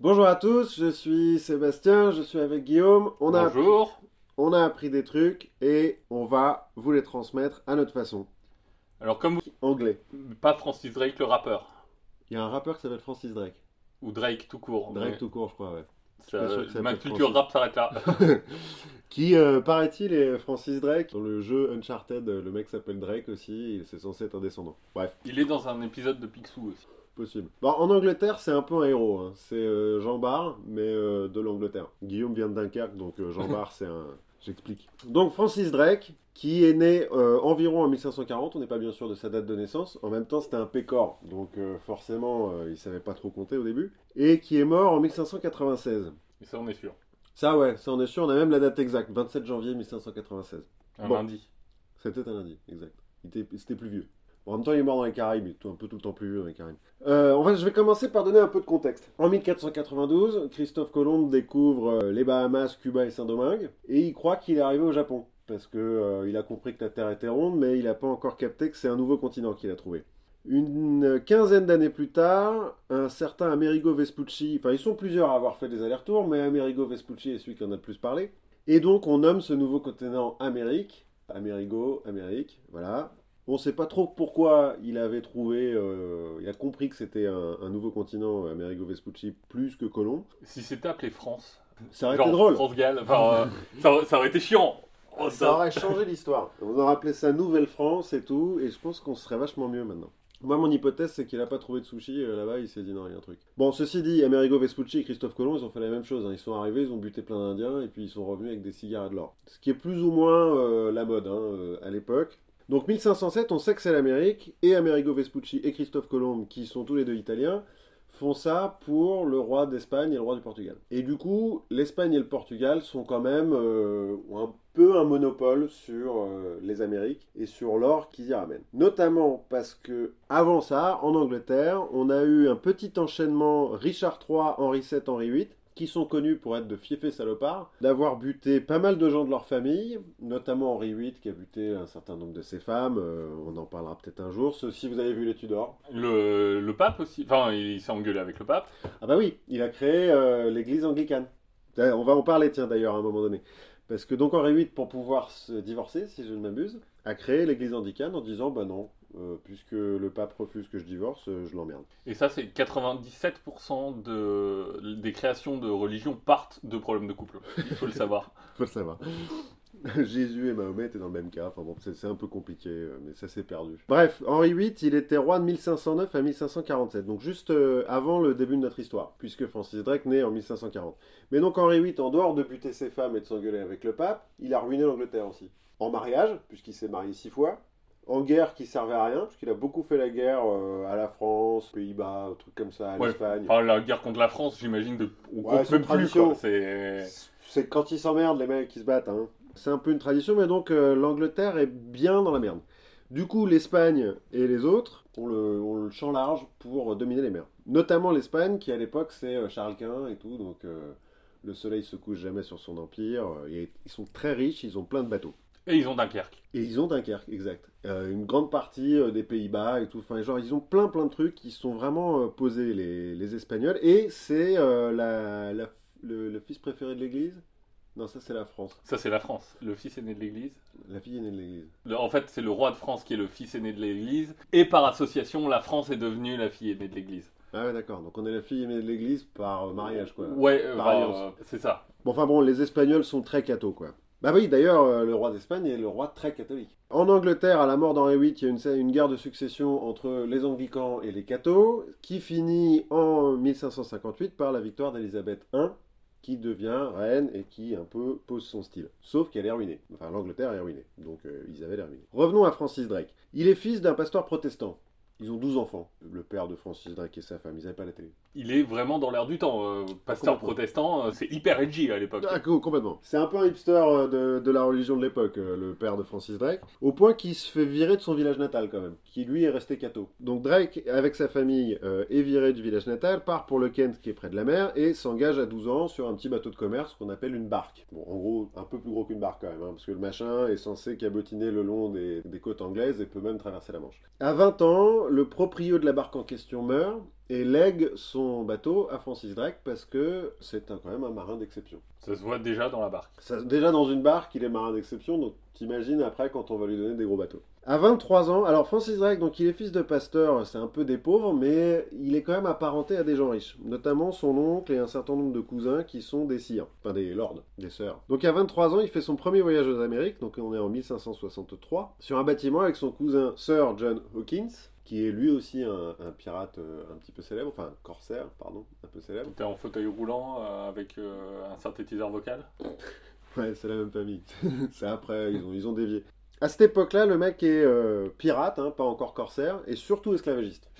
Bonjour à tous, je suis Sébastien, je suis avec Guillaume. On a, appris, Bonjour. on a appris des trucs et on va vous les transmettre à notre façon. Alors, comme Anglais. vous... Pas Francis Drake, le rappeur. Il y a un rappeur qui s'appelle Francis Drake. Ou Drake tout court. Drake mais tout court, je crois, ouais. ça- ça ma culture Francis. rap s'arrête là. qui, euh, paraît-il, est Francis Drake. Dans le jeu Uncharted, le mec s'appelle Drake aussi, c'est censé être un descendant. Bref, Il est dans un épisode de Picsou aussi. Possible. Bon, en Angleterre, c'est un peu un héros. hein. C'est euh, Jean Bart, mais euh, de l'Angleterre. Guillaume vient de Dunkerque, donc euh, Jean Bart, c'est un... J'explique. Donc Francis Drake, qui est né environ en 1540, on n'est pas bien sûr de sa date de naissance. En même temps, c'était un pécor, donc forcément, il savait pas trop compter au début. Et qui est mort en 1596. Et ça, on est sûr. Ça, ouais, ça on est sûr, on a même la date exacte, 27 janvier 1596. Un Bon. lundi. C'était un lundi, exact. C'était plus vieux. En même temps, il est mort dans les Caraïbes, il est un peu tout le temps plus vieux dans les Caraïbes. Euh, en fait, je vais commencer par donner un peu de contexte. En 1492, Christophe Colomb découvre euh, les Bahamas, Cuba et Saint-Domingue, et il croit qu'il est arrivé au Japon. Parce que euh, a compris que la Terre était ronde, mais il n'a pas encore capté que c'est un nouveau continent qu'il a trouvé. Une quinzaine d'années plus tard, un certain Amerigo Vespucci, enfin ils sont plusieurs à avoir fait des allers-retours, mais Amerigo Vespucci est celui qui en a le plus parlé. Et donc on nomme ce nouveau continent Amérique, Amerigo, Amérique, voilà. On ne sait pas trop pourquoi il avait trouvé, euh, il a compris que c'était un, un nouveau continent, Amerigo Vespucci, plus que Colomb. Si c'était appelé France. Ça aurait genre été drôle. Enfin, euh, ça, ça aurait été chiant. Oh, Ça aurait changé l'histoire. On aurait appelé ça Nouvelle-France et tout, et je pense qu'on serait vachement mieux maintenant. Moi, mon hypothèse, c'est qu'il n'a pas trouvé de sushi euh, là-bas, il s'est dit non, il y a un truc. Bon, ceci dit, Amerigo Vespucci et Christophe Colomb, ils ont fait la même chose. hein. Ils sont arrivés, ils ont buté plein d'Indiens, et puis ils sont revenus avec des cigares et de l'or. Ce qui est plus ou moins euh, la mode hein, euh, à l'époque. Donc 1507, on sait que c'est l'Amérique, et Amerigo Vespucci et Christophe Colomb, qui sont tous les deux italiens, font ça pour le roi d'Espagne et le roi du Portugal. Et du coup, l'Espagne et le Portugal sont quand même euh, un peu un monopole sur euh, les Amériques et sur l'or qu'ils y ramènent. Notamment parce que avant ça, en Angleterre, on a eu un petit enchaînement Richard III, Henri VII, Henri VIII qui sont connus pour être de fiefés salopards, d'avoir buté pas mal de gens de leur famille, notamment Henri VIII qui a buté un certain nombre de ses femmes, euh, on en parlera peut-être un jour, si vous avez vu les Tudors? Le, le pape aussi. Enfin, il s'est engueulé avec le pape. Ah bah oui, il a créé euh, l'église anglicane. Euh, On va en parler, tiens, d'ailleurs, à un moment donné. Parce que donc Henri VIII, pour pouvoir se divorcer, si je ne m'abuse, a créé l'église anglicane en disant, bah non, euh, puisque le pape refuse que je divorce, euh, je l'emmerde. Et ça, c'est 97% de, des créations de religion partent de problèmes de couple. Il faut le savoir. Faut le savoir. Jésus et Mahomet étaient dans le même cas. Enfin bon, c'est un peu compliqué, euh, mais ça s'est perdu. Bref, Henri VIII, il était roi de 1509 à 1547, donc juste avant le début de notre histoire, puisque Francis Drake naît en 1540. Mais donc Henri VIII, en dehors de buter ses femmes et de s'engueuler avec le pape, il a ruiné l'Angleterre aussi. En mariage, puisqu'il s'est marié six fois. En guerre qui servait à rien, puisqu'il a beaucoup fait la guerre euh, à la France, aux Pays-Bas, trucs comme ça, à Ouais, l'Espagne. Enfin, la guerre contre la France, j'imagine, de... on Ouais, compte même plus. tradition. quoi. C'est... Quand ils s'emmerdent, les mecs, qui se battent. Hein. C'est un peu une tradition, mais donc euh, l'Angleterre est bien dans la merde. Du coup, l'Espagne et les autres ont le, ont le champ large pour dominer les mers. Notamment l'Espagne, qui à l'époque c'est euh, Charles Quint et tout, donc euh, le soleil se couche jamais sur son empire. euh, ils sont très riches, ils ont plein de bateaux. Et ils ont Dunkerque. Et ils ont Dunkerque, exact. Euh, une grande partie euh, des Pays-Bas et tout. Enfin, genre, ils ont plein plein de trucs qui sont vraiment euh, posés, les, les Espagnols. Et c'est la, la- le, le fils préféré de l'Église? Non, ça c'est la France. Ça, c'est la France. Le fils aîné de l'Église. La fille est née de l'Église. En fait, c'est le roi de France qui est le fils aîné de l'Église. Et par association, la France est devenue la fille aînée de l'Église. Ah ouais, d'accord. Donc on est la fille aînée de l'Église par mariage, quoi. Ouais, Par alliance. c'est ça. Bon, enfin bon, les Espagnols sont très cathos, quoi. Bah oui, d'ailleurs, euh, le roi d'Espagne est le roi très catholique. En Angleterre, à la mort d'Henri VIII, il y a une, guerre de succession entre les anglicans et les cathos, qui finit en 1558 par la victoire d'Élisabeth I, qui devient reine et qui un peu pose son style. Sauf qu'elle est ruinée. Enfin, l'Angleterre est ruinée. Donc euh, Isabelle est ruinée. Revenons à Francis Drake. Il est fils d'un pasteur protestant. Ils ont 12 enfants. Le père de Francis Drake et sa femme, ils n'avaient pas la télé. Il est vraiment dans l'air du temps. euh, pasteur complètement. protestant, euh, c'est hyper edgy à l'époque. Ah, co- complètement. C'est un peu un hipster euh, de, de la religion de l'époque, le père de Francis Drake, au point qu'il se fait virer de son village natal quand même, qui lui est resté catho. Donc Drake, avec sa famille, euh, est viré du village natal, part pour le Kent qui est près de la mer, et s'engage à 12 ans sur un petit bateau de commerce qu'on appelle une barque. Bon, en gros, un peu plus gros qu'une barque quand même, hein, parce que le machin est censé cabotiner le long des, des côtes anglaises et peut même traverser la Manche. À 20 ans, le proprio de la barque en question meurt et lègue son bateau à Francis Drake parce que c'est quand même un marin d'exception. Ça se voit déjà dans la barque. Ça- déjà dans une barque, il est marin d'exception, donc t'imagines après quand on va lui donner des gros bateaux. À 23 ans, alors Francis Drake, donc il est fils de pasteur, c'est un peu des pauvres, mais il est quand même apparenté à des gens riches, notamment son oncle et un certain nombre de cousins qui sont des sires, enfin des lords, des sœurs. Donc à 23 ans, il fait son premier voyage aux Amériques, donc on est en 1563, sur un bâtiment avec son cousin Sir John Hawkins, qui est lui aussi un, un pirate euh, un petit peu célèbre, enfin corsaire, pardon, un peu célèbre. T'es en fauteuil roulant euh, avec euh, un synthétiseur vocal? Ouais, c'est la même famille. c'est après, ils ont, ils ont dévié. À cette époque-là, le mec est euh, pirate, hein, pas encore corsaire, et surtout esclavagiste.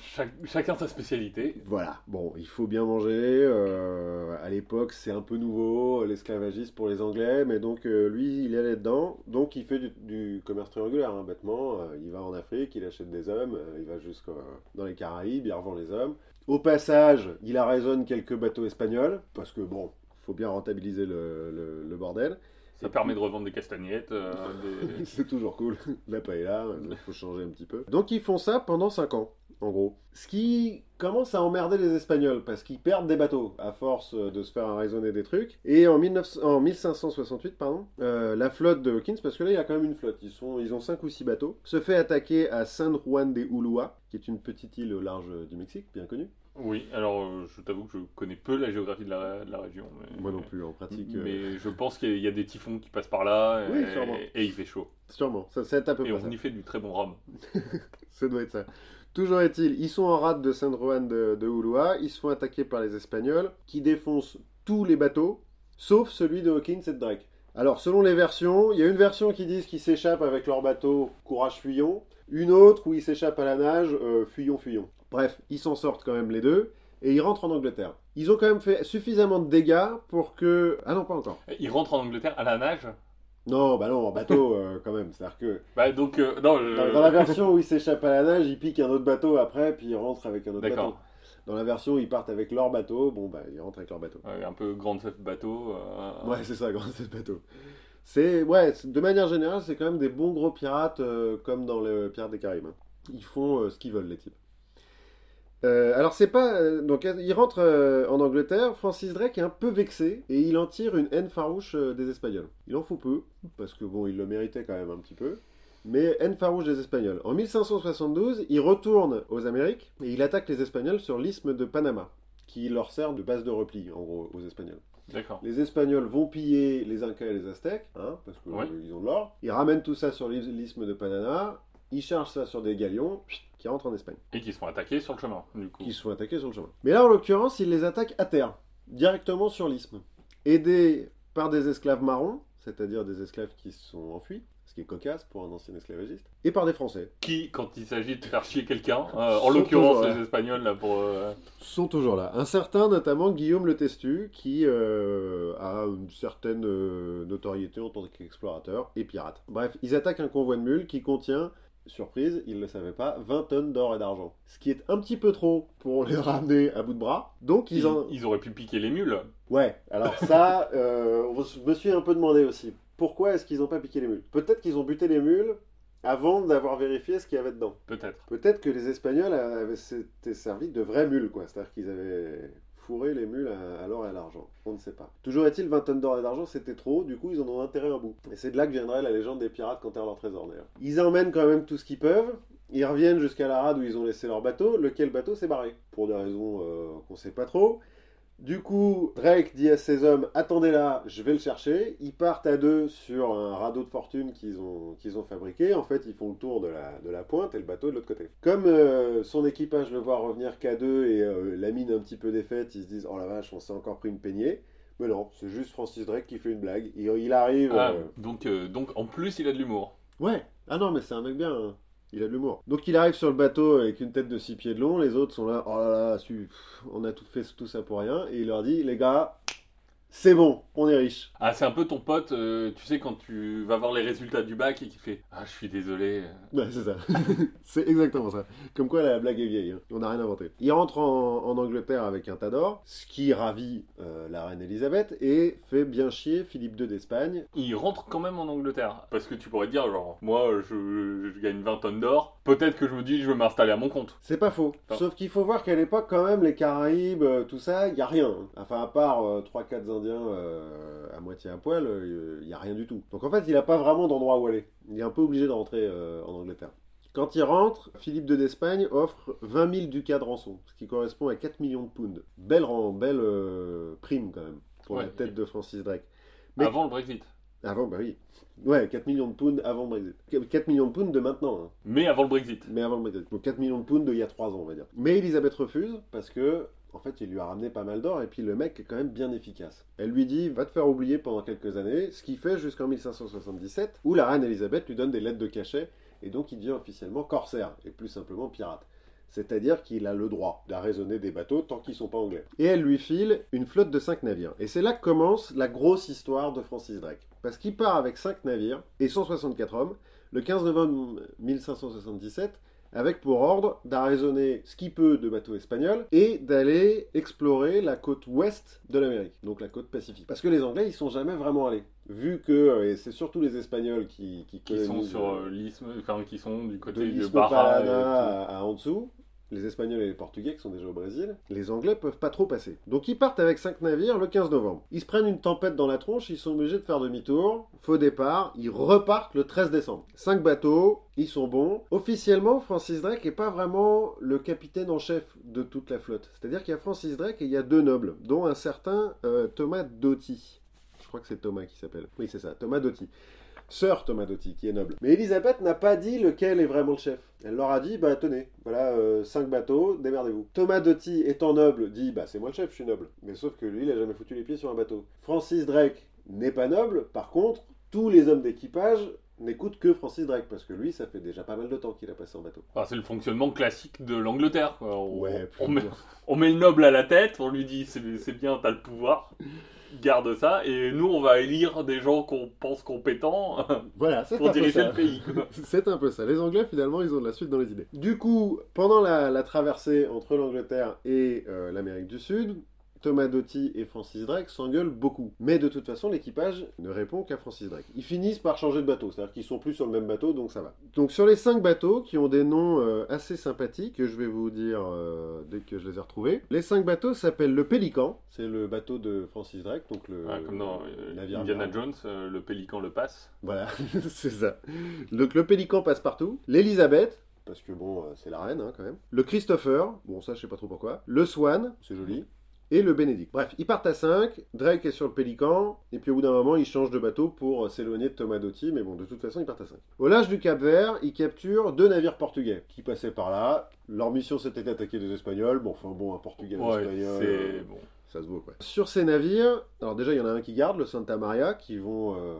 Chacun sa spécialité. Voilà, bon, il faut bien manger. euh, à l'époque, c'est un peu nouveau, l'esclavagisme pour les Anglais, mais donc euh, lui, il est allé dedans. Donc il fait du, du commerce régulier, hein, bêtement. Il va en Afrique, il achète des hommes, il va jusqu'au dans les Caraïbes, il revend les hommes. Au passage, il arraisonne quelques bateaux espagnols, parce que bon, faut bien rentabiliser le, le- le bordel. Ça permet de revendre des castagnettes, euh, des... C'est toujours cool. La paella, il faut changer un petit peu. Donc ils font ça pendant 5 ans, en gros. Ce qui commence à emmerder les Espagnols, parce qu'ils perdent des bateaux, à force de se faire raisonner des trucs. Et en, 19 en 1568, pardon, euh, la flotte de Hawkins, parce que là il y a quand même une flotte, ils, sont, ils ont 5 ou 6 bateaux, se fait attaquer à San Juan de Ulua, qui est une petite île au large du Mexique, bien connue. Oui, alors euh, je t'avoue que je connais peu la géographie de la, de la région. Mais... Moi non plus, en pratique. euh, Mais je pense qu'il y a des typhons qui passent par là et, Oui, sûrement. et il fait chaud. Sûrement, ça, c'est à peu Et près on ça. y fait du très bon rhum. Ça doit être ça. Toujours est-il, ils sont en rade de San Juan de, de Ulua, ils se font attaquer par les Espagnols, qui défoncent tous les bateaux, sauf celui de Hawkins et de Drake. Alors, selon les versions, il y a une version qui dit qu'ils s'échappent avec leur bateau Courage Fuyons, une autre où ils s'échappent à la nage euh, Fuyons Fuyons. Bref, ils s'en sortent quand même les deux, et ils rentrent en Angleterre. Ils ont quand même fait suffisamment de dégâts pour que... Ah non, pas encore. Il rentre en Angleterre à la nage? Non, bah non, en bateau euh, quand même. C'est-à-dire que Bah donc, euh, non, je- dans, dans la version où ils s'échappent à la nage, ils piquent un autre bateau après, puis ils rentrent avec un autre bateau. D'accord. Dans la version où ils partent avec leur bateau, bon bah ils rentrent avec leur bateau. Ouais, un peu grande cette bateau. euh, Ouais, c'est ça, grand c'est bateau. C'est ouais, de manière générale, c'est quand même des bons gros pirates comme dans le Pirates des Caraïbes. hein. Ils font ce qu'ils veulent les types. Euh, alors c'est pas euh, donc euh, il rentre euh, en Angleterre. Francis Drake est un peu vexé et il en tire une haine farouche des Espagnols. Il en faut peu parce que bon, il le méritait quand même un petit peu. Mais haine farouche des Espagnols. En 1572, il retourne aux Amériques et il attaque les Espagnols sur l'isthme de Panama, qui leur sert de base de repli en gros aux Espagnols. D'accord. Les Espagnols vont piller les Incas et les Aztèques, hein, parce qu'ils Ouais. ont de l'or. Ils ramènent tout ça sur l'is- l'isthme de Panama. Ils chargent ça sur des galions qui rentrent en Espagne, Et qui se font attaquer sur le chemin, du coup. qui se font attaquer sur le chemin. Mais là, en l'occurrence, ils les attaquent à terre, directement sur l'isthme, aidés par des esclaves marrons, c'est-à-dire des esclaves qui se sont enfuis, ce qui est cocasse pour un ancien esclavagiste, et par des Français. Qui, quand il s'agit de faire chier quelqu'un, euh, en Sont l'occurrence les Espagnols, là, pour... euh, sont toujours là. Un certain, notamment Guillaume le Testu, qui euh, a une certaine notoriété en tant qu'explorateur et pirate. Bref, ils attaquent un convoi de mules qui contient, surprise, ils ne le savaient pas, 20 tonnes d'or et d'argent. Ce qui est un petit peu trop pour les ramener à bout de bras. Donc ils ils, en... ils auraient pu piquer les mules. Ouais, alors ça, euh, je me suis un peu demandé aussi. Pourquoi est-ce qu'ils n'ont pas piqué les mules? Peut-être qu'ils ont buté les mules avant d'avoir vérifié ce qu'il y avait dedans. Peut-être. Peut-être que les Espagnols avaient s'étaient servis de vraies mules, quoi. C'est-à-dire qu'ils avaient les mules à, à l'or et à l'argent. On ne sait pas. Toujours est-il, 20 tonnes d'or et d'argent, c'était trop. Du coup, ils en ont enterré un bout. Et c'est de là que viendrait la légende des pirates qui enterrent leur trésor, d'ailleurs. Ils emmènent quand même tout ce qu'ils peuvent. Ils reviennent jusqu'à la rade où ils ont laissé leur bateau. Lequel bateau s'est barré Pour des raisons euh, qu'on sait pas trop. Du coup, Drake dit à ses hommes Attendez là, je vais le chercher. Ils partent à deux sur un radeau de fortune qu'ils ont, qu'ils ont fabriqué. En fait, ils font le tour de la, de la pointe et le bateau de l'autre côté. Comme euh, son équipage le voit revenir qu'à deux et euh, la mine un petit peu défaite, ils se disent Oh la vache, on s'est encore pris une peignée. Mais non, c'est juste Francis Drake qui fait une blague. Il, il arrive. Ah, euh, donc, euh, donc, en plus, il a de l'humour. Ouais. Ah non, mais c'est un mec bien. hein. Il a de l'humour. Donc il arrive sur le bateau avec une tête de six pieds de long. Les autres sont là. Oh là là, on a tout fait tout ça pour rien. Et il leur dit, les gars, c'est bon, on est riche. Ah, c'est un peu ton pote, euh, tu sais, quand tu vas voir les résultats du bac et qui fait Ah, je suis désolé. Ouais, c'est ça. c'est exactement ça. Comme quoi la blague est vieille, hein. on n'a rien inventé. Il rentre en, en Angleterre avec un tas d'or, ce qui ravit euh, la reine Elisabeth et fait bien chier Philippe II d'Espagne. Il rentre quand même en Angleterre. Parce que tu pourrais dire, genre, moi, je, je gagne 20 tonnes d'or. Peut-être que je me dis, je veux m'installer à mon compte. C'est pas faux. Sauf qu'il faut voir qu'à l'époque, quand même, les Caraïbes, euh, tout ça, il y a rien. Enfin, à part 3-4 Indiens euh, à moitié à poil, il y a rien du tout. Donc en fait, il a pas vraiment d'endroit où aller. Il est un peu obligé de rentrer euh, en Angleterre. Quand il rentre, Philippe II d'Espagne offre 20 000 ducats de rançon, ce qui correspond à 4 millions de pounds. Belle, ran- belle euh, prime quand même, pour Ouais. la tête de Francis Drake. Mais- Avant le Brexit. Avant, bah oui. Ouais, 4 millions de pounds avant le Brexit. 4 millions de pounds de maintenant. hein. Mais avant le Brexit. Mais avant le Brexit. Donc 4 millions de pounds d'il y a 3 ans, on va dire. Mais Elisabeth refuse parce que, en fait, il lui a ramené pas mal d'or et puis le mec est quand même bien efficace. Elle lui dit va te faire oublier pendant quelques années, ce qu'il fait jusqu'en 1577, où la reine Elisabeth lui donne des lettres de cachet et donc il devient officiellement corsaire et plus simplement pirate. C'est-à-dire qu'il a le droit d'arraisonner des bateaux tant qu'ils sont pas anglais. Et elle lui file une flotte de 5 navires. Et c'est là que commence la grosse histoire de Francis Drake. Parce qu'il part avec 5 navires et 164 hommes le 15 novembre 1577 avec pour ordre d'arraisonner ce qu'il peut de bateaux espagnols et d'aller explorer la côte ouest de l'Amérique, donc la côte Pacifique. Parce que les Anglais, ils sont jamais vraiment allés. Vu que, euh, et c'est surtout les Espagnols qui, qui, Qui sont sur euh, euh, l'isthme, enfin, qui sont du de côté de l'Isthme Barra. à, à en dessous, les Espagnols et les Portugais qui sont déjà au Brésil, les Anglais peuvent pas trop passer. Donc ils partent avec 5 navires le 15 novembre. Ils se prennent une tempête dans la tronche, ils sont obligés de faire demi-tour, faux départ, ils repartent le 13 décembre. 5 bateaux, ils sont bons. Officiellement, Francis Drake est pas vraiment le capitaine en chef de toute la flotte. C'est-à-dire qu'il y a Francis Drake et il y a deux nobles, dont un certain euh, Thomas Doty. Je crois que c'est Thomas qui s'appelle. Oui, c'est ça, Thomas Doty. Sœur Thomas Doty, qui est noble. Mais Elisabeth n'a pas dit lequel est vraiment le chef. Elle leur a dit, bah tenez, voilà, 5 bateaux, démerdez-vous. Thomas Doty, étant noble, dit, bah c'est moi le chef, je suis noble. Mais sauf que lui, il a jamais foutu les pieds sur un bateau. Francis Drake n'est pas noble, par contre, tous les hommes d'équipage n'écoutent que Francis Drake, parce que lui, ça fait déjà pas mal de temps qu'il a passé en bateau. Enfin, c'est le fonctionnement classique de l'Angleterre. On, Ouais, on, met, on met le noble à la tête, on lui dit c'est bien, t'as le pouvoir, garde ça, et nous on va élire des gens qu'on pense compétents Voilà, pour diriger le pays. C'est un peu ça. Les Anglais, finalement, ils ont de la suite dans les idées. Du coup, pendant la, la traversée entre l'Angleterre et euh, l'Amérique du Sud, Thomas Doty et Francis Drake s'engueulent beaucoup. Mais de toute façon, l'équipage ne répond qu'à Francis Drake. Ils finissent par changer de bateau, c'est-à-dire qu'ils sont plus sur le même bateau, donc ça va. Donc sur les cinq bateaux, qui ont des noms euh, assez sympathiques, que je vais vous dire euh, dès que je les ai retrouvés, les cinq bateaux s'appellent le Pélican, c'est le bateau de Francis Drake, donc le Ouais, comme dans euh, navire Indiana. Jones, le pélican le passe. Voilà, c'est ça. Donc le Pélican passe partout. L'Elisabeth, parce que bon, c'est la reine hein, quand même. Le Christopher, bon ça je sais pas trop pourquoi. Le Swan, c'est joli. Et le Bénédicte. Bref, ils partent à 5, Drake est sur le Pélican, et puis au bout d'un moment, ils changent de bateau pour euh, s'éloigner de Thomas Doty, mais bon, de toute façon, ils partent à 5. Au large du Cap Vert, ils capturent deux navires portugais qui passaient par là. Leur mission, c'était d'attaquer des Espagnols. Bon, enfin bon, un Portugais, un Ouais, Espagnol... euh, c'est bon. ça se vaut quoi. Sur ces navires, alors déjà il y en a un qui garde, le Santa Maria, qui vont euh,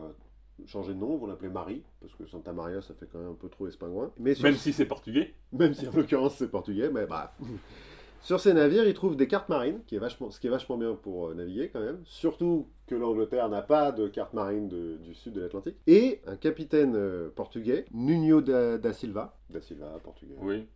changer de nom, vont l'appeler Marie, parce que Santa Maria ça fait quand même un peu trop espingouin. Mais sur- Même si c'est portugais. même si en l'occurrence c'est portugais, mais bah. Sur ces navires, ils trouvent des cartes marines, qui est vachement, ce qui est vachement bien pour euh, naviguer quand même. Surtout que l'Angleterre n'a pas de carte marine de- du sud de l'Atlantique. Et un capitaine euh, portugais, Nuno da, da Silva. Da Silva, portugais. Oui.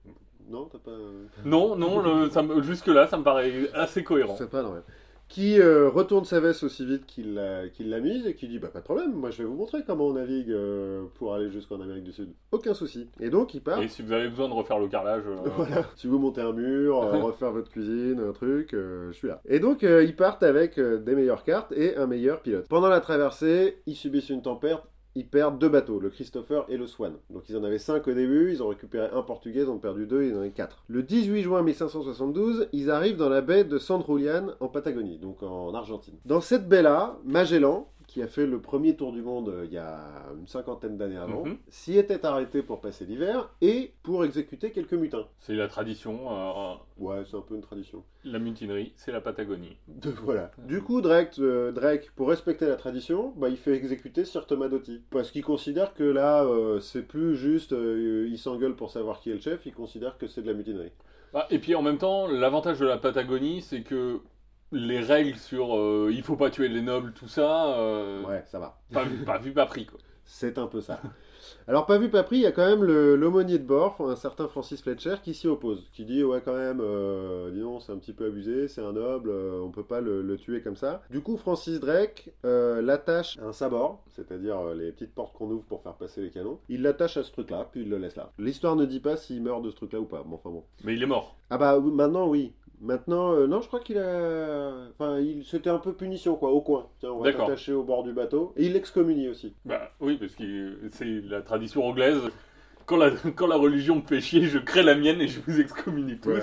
Non, t'as pas. euh, Non, non, le- ça me- jusque-là, ça me paraît assez cohérent. C'est pas normal. Qui euh, retourne sa veste aussi vite qu'il l'a qu'il l'a mise et qui dit bah pas de problème, moi je vais vous montrer comment on navigue euh, pour aller jusqu'en Amérique du Sud. Aucun souci. Et donc il part. Et si vous avez besoin de refaire le carrelage, euh, Voilà. Si vous montez un mur, refaire votre cuisine, un truc, je suis là. Et donc ils partent avec des meilleures cartes et un meilleur pilote. Pendant la traversée, ils subissent une tempête. Ils perdent deux bateaux, le Christopher et le Swan. Donc ils en avaient cinq au début, ils ont récupéré un portugais, ils ont perdu deux, ils en avaient quatre. Le 18 juin 1572, ils arrivent dans la baie de San Julian en Patagonie, donc en Argentine. Dans cette baie-là, Magellan, qui a fait le premier tour du monde euh, il y a une cinquantaine d'années avant, Mhm. s'y était arrêté pour passer l'hiver et pour exécuter quelques mutins. c'est la tradition. euh, Ouais, c'est un peu une tradition. la mutinerie, c'est la Patagonie. De- voilà. Du coup, Drake, euh, Drake, pour respecter la tradition, bah, il fait exécuter Sir Thomas Doty. Parce qu'il considère que là, euh, c'est plus juste, euh, il s'engueule pour savoir qui est le chef, il considère que c'est de la mutinerie. Ah, et puis en même temps, l'avantage de la Patagonie, c'est que les règles sur euh, il faut pas tuer les nobles, tout ça, euh, Ouais, ça va. pas, vu, pas vu, pas pris quoi. C'est un peu ça. Alors, pas vu, pas pris, il y a quand même l'aumônier de bord, un certain Francis Fletcher, qui s'y oppose. Qui dit, ouais, quand même, euh, dis donc, c'est un petit peu abusé, c'est un noble, euh, on peut pas le, le tuer comme ça. Du coup, Francis Drake euh, l'attache à un sabord, c'est-à-dire les petites portes qu'on ouvre pour faire passer les canons. Il l'attache à ce truc-là, puis il le laisse là. L'histoire ne dit pas s'il meurt de ce truc-là ou pas, mais enfin bon. Mais il est mort. Ah bah, maintenant, oui. Maintenant, euh, non, je crois qu'il a. Enfin, il... c'était un peu punition, quoi, au coin. Tiens, on va t'attacher au bord du bateau. Et il l'excommunie aussi. Bah oui, parce que c'est la tradition anglaise. Quand la, religion me fait je crée la mienne et je vous excommunie tous.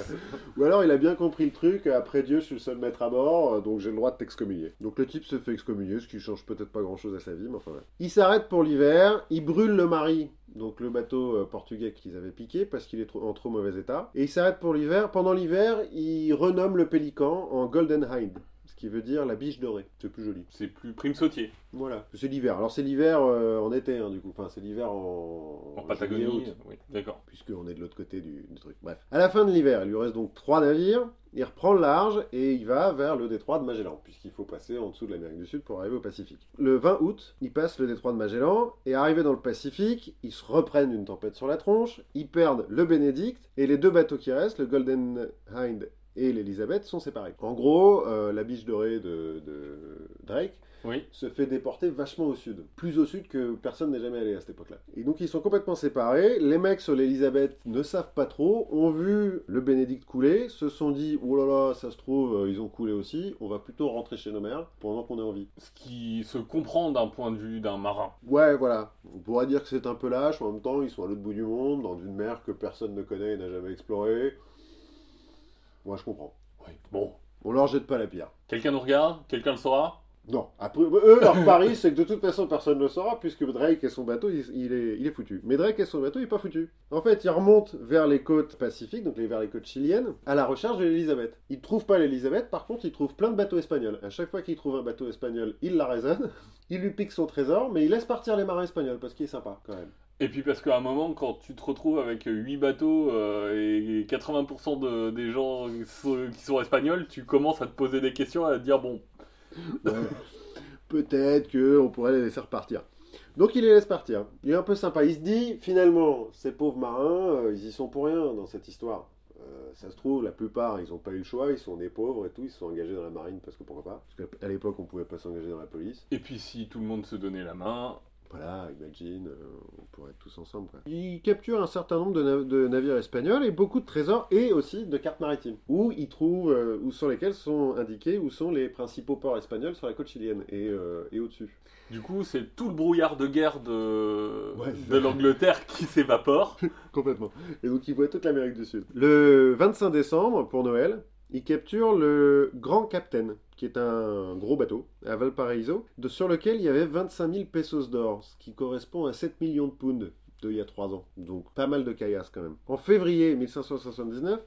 Ou alors il a bien compris le truc, après Dieu je suis le seul maître à bord, euh, donc j'ai le droit de t'excommunier. Donc le type se fait excommunier, ce qui change peut-être pas grand chose à sa vie, mais enfin ouais. Il s'arrête pour l'hiver, il brûle le mari, donc le bateau euh, portugais qu'ils avaient piqué parce qu'il est en trop mauvais état. Et il s'arrête pour l'hiver, pendant l'hiver il renomme le pélican en Golden Hind, qui veut dire la biche dorée, c'est plus joli. C'est plus prime sautier. Voilà, c'est l'hiver. Alors c'est l'hiver euh, en été hein, du coup, enfin c'est l'hiver en... En Patagonie. Oui, d'accord. puisqu'on est de l'autre côté du, du truc. Bref. À la fin de l'hiver, il lui reste donc trois navires. Il reprend le large et il va vers le détroit de Magellan, puisqu'il faut passer en dessous de l'Amérique du Sud pour arriver au Pacifique. Le 20 août, il passe le détroit de Magellan et arrivé dans le Pacifique, ils se reprennent une tempête sur la tronche, ils perdent le Bénédicte et les deux bateaux qui restent, le Golden Hind et l'Elizabeth, sont séparés. En gros, euh, la biche dorée de, de Drake Oui. se fait déporter vachement au sud. Plus au sud que personne n'est jamais allé à cette époque-là. Et donc ils sont complètement séparés. Les mecs sur l'Elizabeth ne savent pas trop, ont vu le Bénédicte couler, se sont dit oh là là, ça se trouve, euh, ils ont coulé aussi, on va plutôt rentrer chez nos mères pendant qu'on est en vie. Ce qui se comprend d'un point de vue d'un marin. Ouais, voilà. On pourrait dire que c'est un peu lâche, en même temps, ils sont à l'autre bout du monde, dans une mer que personne ne connaît et n'a jamais explorée. Moi, je comprends. Oui. Bon. On leur jette pas la pierre. Quelqu'un nous regarde? Quelqu'un le saura? Non. Après, eux, leur pari, c'est que de toute façon, personne ne le saura, puisque Drake et son bateau, il, il est, il est foutu. Mais Drake et son bateau, il est pas foutu. En fait, il remonte vers les côtes pacifiques, donc vers les côtes chiliennes, à la recherche de l'Elizabeth. Il trouve pas l'Elizabeth, par contre, il trouve plein de bateaux espagnols. À chaque fois qu'il trouve un bateau espagnol, il la raisonne, il lui pique son trésor, mais il laisse partir les marins espagnols, parce qu'il est sympa, quand même. Et puis parce qu'à un moment, quand tu te retrouves avec 8 bateaux euh, et 80% de- des gens qui sont, qui sont espagnols, tu commences à te poser des questions, à te dire bon, Ouais. Peut-être que on pourrait les laisser repartir. Donc il les laisse partir. Il est un peu sympa. Il se dit, finalement, ces pauvres marins, euh, ils y sont pour rien dans cette histoire. Euh, ça se trouve, la plupart, ils n'ont pas eu le choix, ils sont des pauvres et tout, ils se sont engagés dans la marine parce que pourquoi pas. Parce qu'à l'époque, on pouvait pas s'engager dans la police. et puis si tout le monde se donnait la main, Voilà, imagine, euh, on pourrait être tous ensemble. Quoi. Il capture un certain nombre de, nav- de navires espagnols et beaucoup de trésors et aussi de cartes maritimes où il trouve, euh, où sur lesquelles sont indiqués où sont les principaux ports espagnols sur la côte chilienne et, euh, et au-dessus. du coup c'est tout le brouillard de guerre de, Ouais. de l'Angleterre qui s'évapore. Complètement. Et donc il voit toute l'Amérique du Sud. Le 25 décembre, pour Noël, il capture le Grand Captain, qui est un gros bateau à Valparaiso, de, sur lequel il y avait 25 000 pesos d'or, ce qui correspond à 7 millions de pounds de il y a 3 ans. Donc pas mal de caillasse quand même. En février 1579,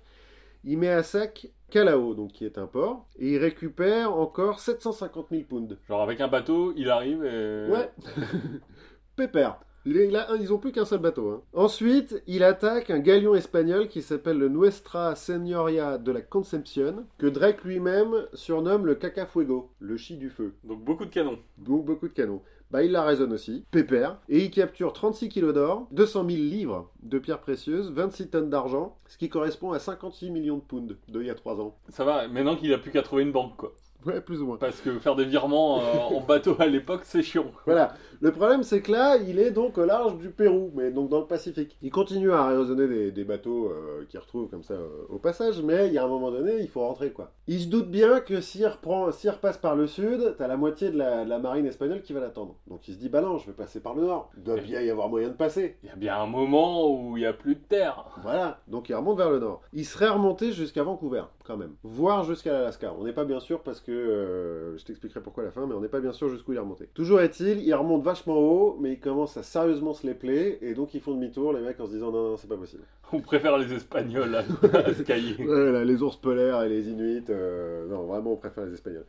il met à sac Callao, donc qui est un port, et il récupère encore 750 000 pounds. Genre avec un bateau, il arrive et... Ouais. Pépère. Les- là, ils ont plus qu'un seul bateau. hein. Ensuite, il attaque un galion espagnol qui s'appelle le Nuestra Señoria de la Concepción, que Drake lui-même surnomme le Cacafuego, le chi du feu. Donc beaucoup de canons. Donc beaucoup de canons. Bah, il la raisonne aussi, pépère, et il capture 36 kilos d'or, 200 000 livres de pierres précieuses, 26 tonnes d'argent, ce qui correspond à 56 millions de pounds de il y a 3 ans. Ça va, maintenant qu'il a plus qu'à trouver une banque quoi. Ouais, plus ou moins. Parce que faire des virements euh, en bateau à l'époque c'est chiant. Voilà. Le problème, c'est que là, il est donc au large du Pérou, mais donc dans le Pacifique. Il continue à raisonner des, des bateaux euh, qu'il retrouve comme ça euh, au passage, mais il y a un moment donné, il faut rentrer, quoi. Il se doute bien que s'il reprend, s'il repasse par le sud, t'as la moitié de la, de la marine espagnole qui va l'attendre. Donc il se dit, bah non, je vais passer par le nord. Il doit bien y avoir moyen de passer. Il y a bien un moment où il n'y a plus de terre. Voilà, donc il remonte vers le nord. Il serait remonté jusqu'à Vancouver, quand même. Voire jusqu'à l'Alaska. On n'est pas bien sûr parce que... euh, je t'expliquerai pourquoi à la fin, mais on n'est pas bien sûr jusqu'où il est remonté. Toujours est-il, il remonte vachement haut, mais il commence à sérieusement se les player, et donc ils font demi-tour, les mecs, en se disant non, non, c'est pas possible. On préfère les Espagnols à, à. Voilà, les ours polaires et les Inuits, euh, non, vraiment, on préfère les Espagnols.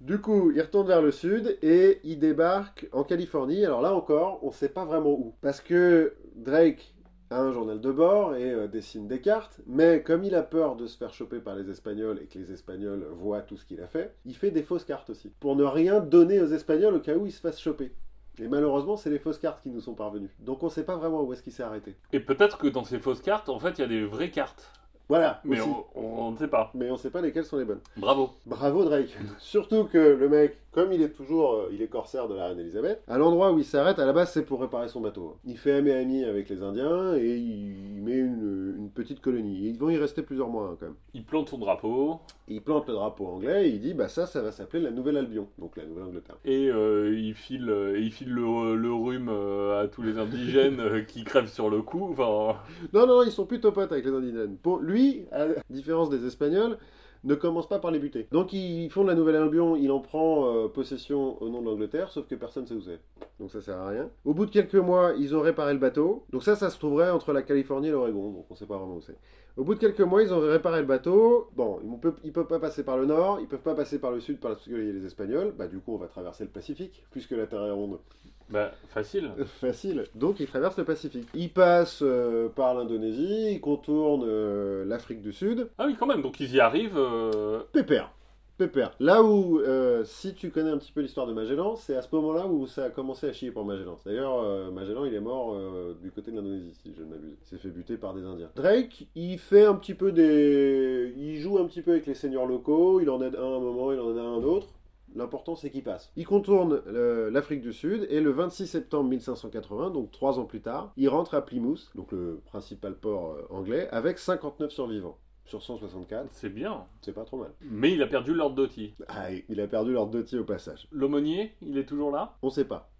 Du coup, il retourne vers le sud et il débarque en Californie. Alors là encore, on sait pas vraiment où. Parce que Drake a un journal de bord et euh, dessine des cartes, mais comme il a peur de se faire choper par les Espagnols et que les Espagnols voient tout ce qu'il a fait, il fait des fausses cartes aussi, pour ne rien donner aux Espagnols au cas où ils se fassent choper. Et malheureusement, c'est les fausses cartes qui nous sont parvenues. Donc on sait pas vraiment où est-ce qu'il s'est arrêté. Et peut-être que dans ces fausses cartes, en fait, il y a des vraies cartes. Voilà, Mais aussi. on, ne sait pas. Mais on sait pas lesquelles sont les bonnes. Bravo. Bravo Drake. Surtout que le mec, comme il est toujours, euh, il est corsaire de la reine Elisabeth, à l'endroit où il s'arrête, à la base, c'est pour réparer son bateau. Il fait ami ami avec les Indiens et il met une, une petite colonie. Ils vont y rester plusieurs mois hein, quand même. Il plante son drapeau Il plante le drapeau anglais et il dit bah ça, ça va s'appeler la Nouvelle-Albion, donc la Nouvelle-Angleterre. et euh, il file, euh, il file le, le rhume euh, à tous les indigènes qui crèvent sur le coup. Enfin, Non, non, ils sont plutôt potes avec les Indigènes. Pour lui, à la différence des Espagnols, ne commence pas par les buter. Donc ils font de la Nouvelle-Albion, il en prend euh, possession au nom de l'Angleterre, sauf que personne sait où c'est. Donc ça sert à rien. Au bout de quelques mois, ils ont réparé le bateau. Donc ça, ça se trouverait entre la Californie et l'Oregon, donc on sait pas vraiment où c'est. Au bout de quelques mois, ils ont réparé le bateau. Bon, ils ne peuvent, ils peuvent pas passer par le nord, ils peuvent pas passer par le sud parce qu'il y a les Espagnols. Bah du coup, on va traverser le Pacifique, puisque la Terre est ronde. bah, facile. Facile. Donc il traverse le Pacifique. Il passe euh, par l'Indonésie, il contourne euh, l'Afrique du Sud. Ah oui, quand même. Donc ils y arrivent. euh, Pépère. Pépère. Là où, euh, si tu connais un petit peu l'histoire de Magellan, c'est à ce moment-là où ça a commencé à chier pour Magellan. D'ailleurs, euh, Magellan, il est mort euh, du côté de l'Indonésie, si je ne m'abuse. Il s'est fait buter par des Indiens. Drake, il fait un petit peu des... Il joue un petit peu avec les seigneurs locaux, il en aide un à un moment, il en aide un à un autre. L'important, c'est qu'il passe. Il contourne l'Afrique du Sud et le 26 septembre 1580, donc trois ans plus tard, il rentre à Plymouth, donc le principal port anglais, avec 59 survivants sur 164. C'est bien. C'est pas trop mal. Mais il a perdu Lord Doty. Ah, il a perdu leur dotier au passage. L'aumônier, il est toujours là? On sait pas.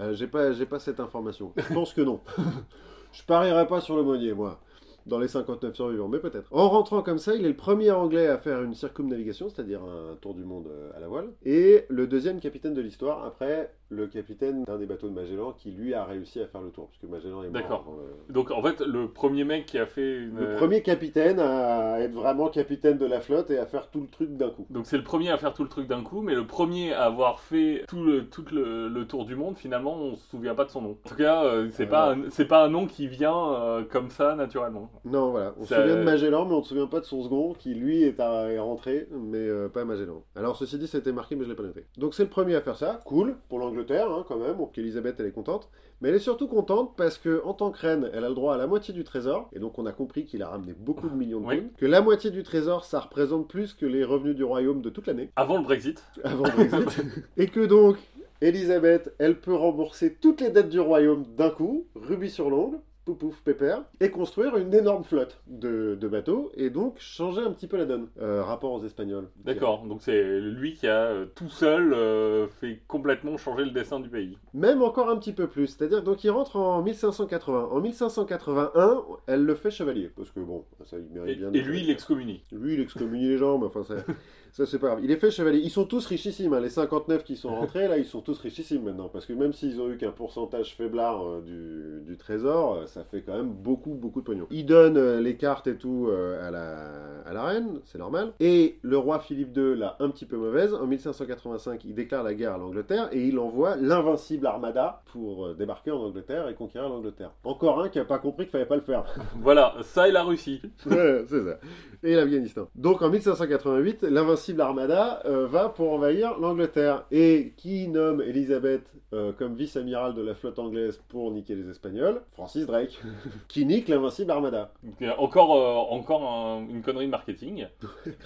Euh, j'ai pas, j'ai pas cette information. Je pense que non. Je parierais pas sur le Monnier, moi, dans les 59 survivants, mais peut-être. En rentrant comme ça, il est le premier anglais à faire une circumnavigation, c'est-à-dire un tour du monde euh, à la voile, et le deuxième capitaine de l'histoire, après le capitaine d'un des bateaux de Magellan, qui lui a réussi à faire le tour, puisque Magellan est mort. D'accord. le- Donc en fait, le premier mec qui a fait une. Le premier capitaine à être vraiment capitaine de la flotte et à faire tout le truc d'un coup. Donc c'est le premier à faire tout le truc d'un coup, mais le premier à avoir fait tout le, tout le, le tour du monde, finalement, on se souvient pas de son nom. En tout cas, euh, c'est Euh, pas, un- c'est pas un nom qui vient euh, comme ça naturellement. Non, voilà. On se souvient de Magellan, mais on ne se souvient pas de son second, qui lui est, à- est rentré, mais euh, pas Magellan. Alors, ceci dit, c'était marqué, mais je l'ai pas noté. Donc, c'est le premier à faire ça. Cool, pour hein, quand même. Donc, Elisabeth, elle est contente. Mais elle est surtout contente parce que, en tant que reine, elle a le droit à la moitié du trésor. Et donc, on a compris qu'il a ramené beaucoup de millions de Oui. pounds. Que la moitié du trésor, ça représente plus que les revenus du royaume de toute l'année, Avant le Brexit. avant le Brexit. et que donc, Elisabeth, elle peut rembourser toutes les dettes du royaume d'un coup, rubis sur l'ongle, pouf pouf pépère, et construire une énorme flotte de, de bateaux, et donc changer un petit peu la donne, euh, rapport aux Espagnols. D'accord, donc c'est lui qui a euh, tout seul euh, fait complètement changer le destin du pays. Même encore un petit peu plus, c'est-à-dire donc il rentre en 1580. En 1581, elle le fait chevalier, parce que bon, ça il Et, mérite bien. et lui, il excommunie. Lui, il excommunie les gens, mais enfin, ça, ça c'est pas grave. Il est fait chevalier. Ils sont tous richissimes. hein. Les 59 qui sont rentrés, là, ils sont tous richissimes maintenant. Parce que même s'ils ont eu qu'un pourcentage faiblard euh, du, du trésor, euh, ça fait quand même beaucoup, beaucoup de pognon. Il donne euh, les cartes et tout euh, à, la, à la reine, c'est normal. Et le roi Philippe II l'a un petit peu mauvaise. En 1585, il déclare la guerre à l'Angleterre et il envoie l'invincible armada pour euh, débarquer en Angleterre et conquérir l'Angleterre. Encore un qui a pas compris qu'il fallait pas le faire. Voilà, ça et la Russie. Ouais, c'est ça. Et l'Afghanistan. Donc en 1588, l'invincible Armada euh, va pour envahir l'Angleterre. Et qui nomme Elisabeth euh, comme vice-amiral de la flotte anglaise pour niquer les Espagnols? Francis Drake. qui nique l'invincible Armada. Donc, euh, encore euh, encore un- une connerie de marketing.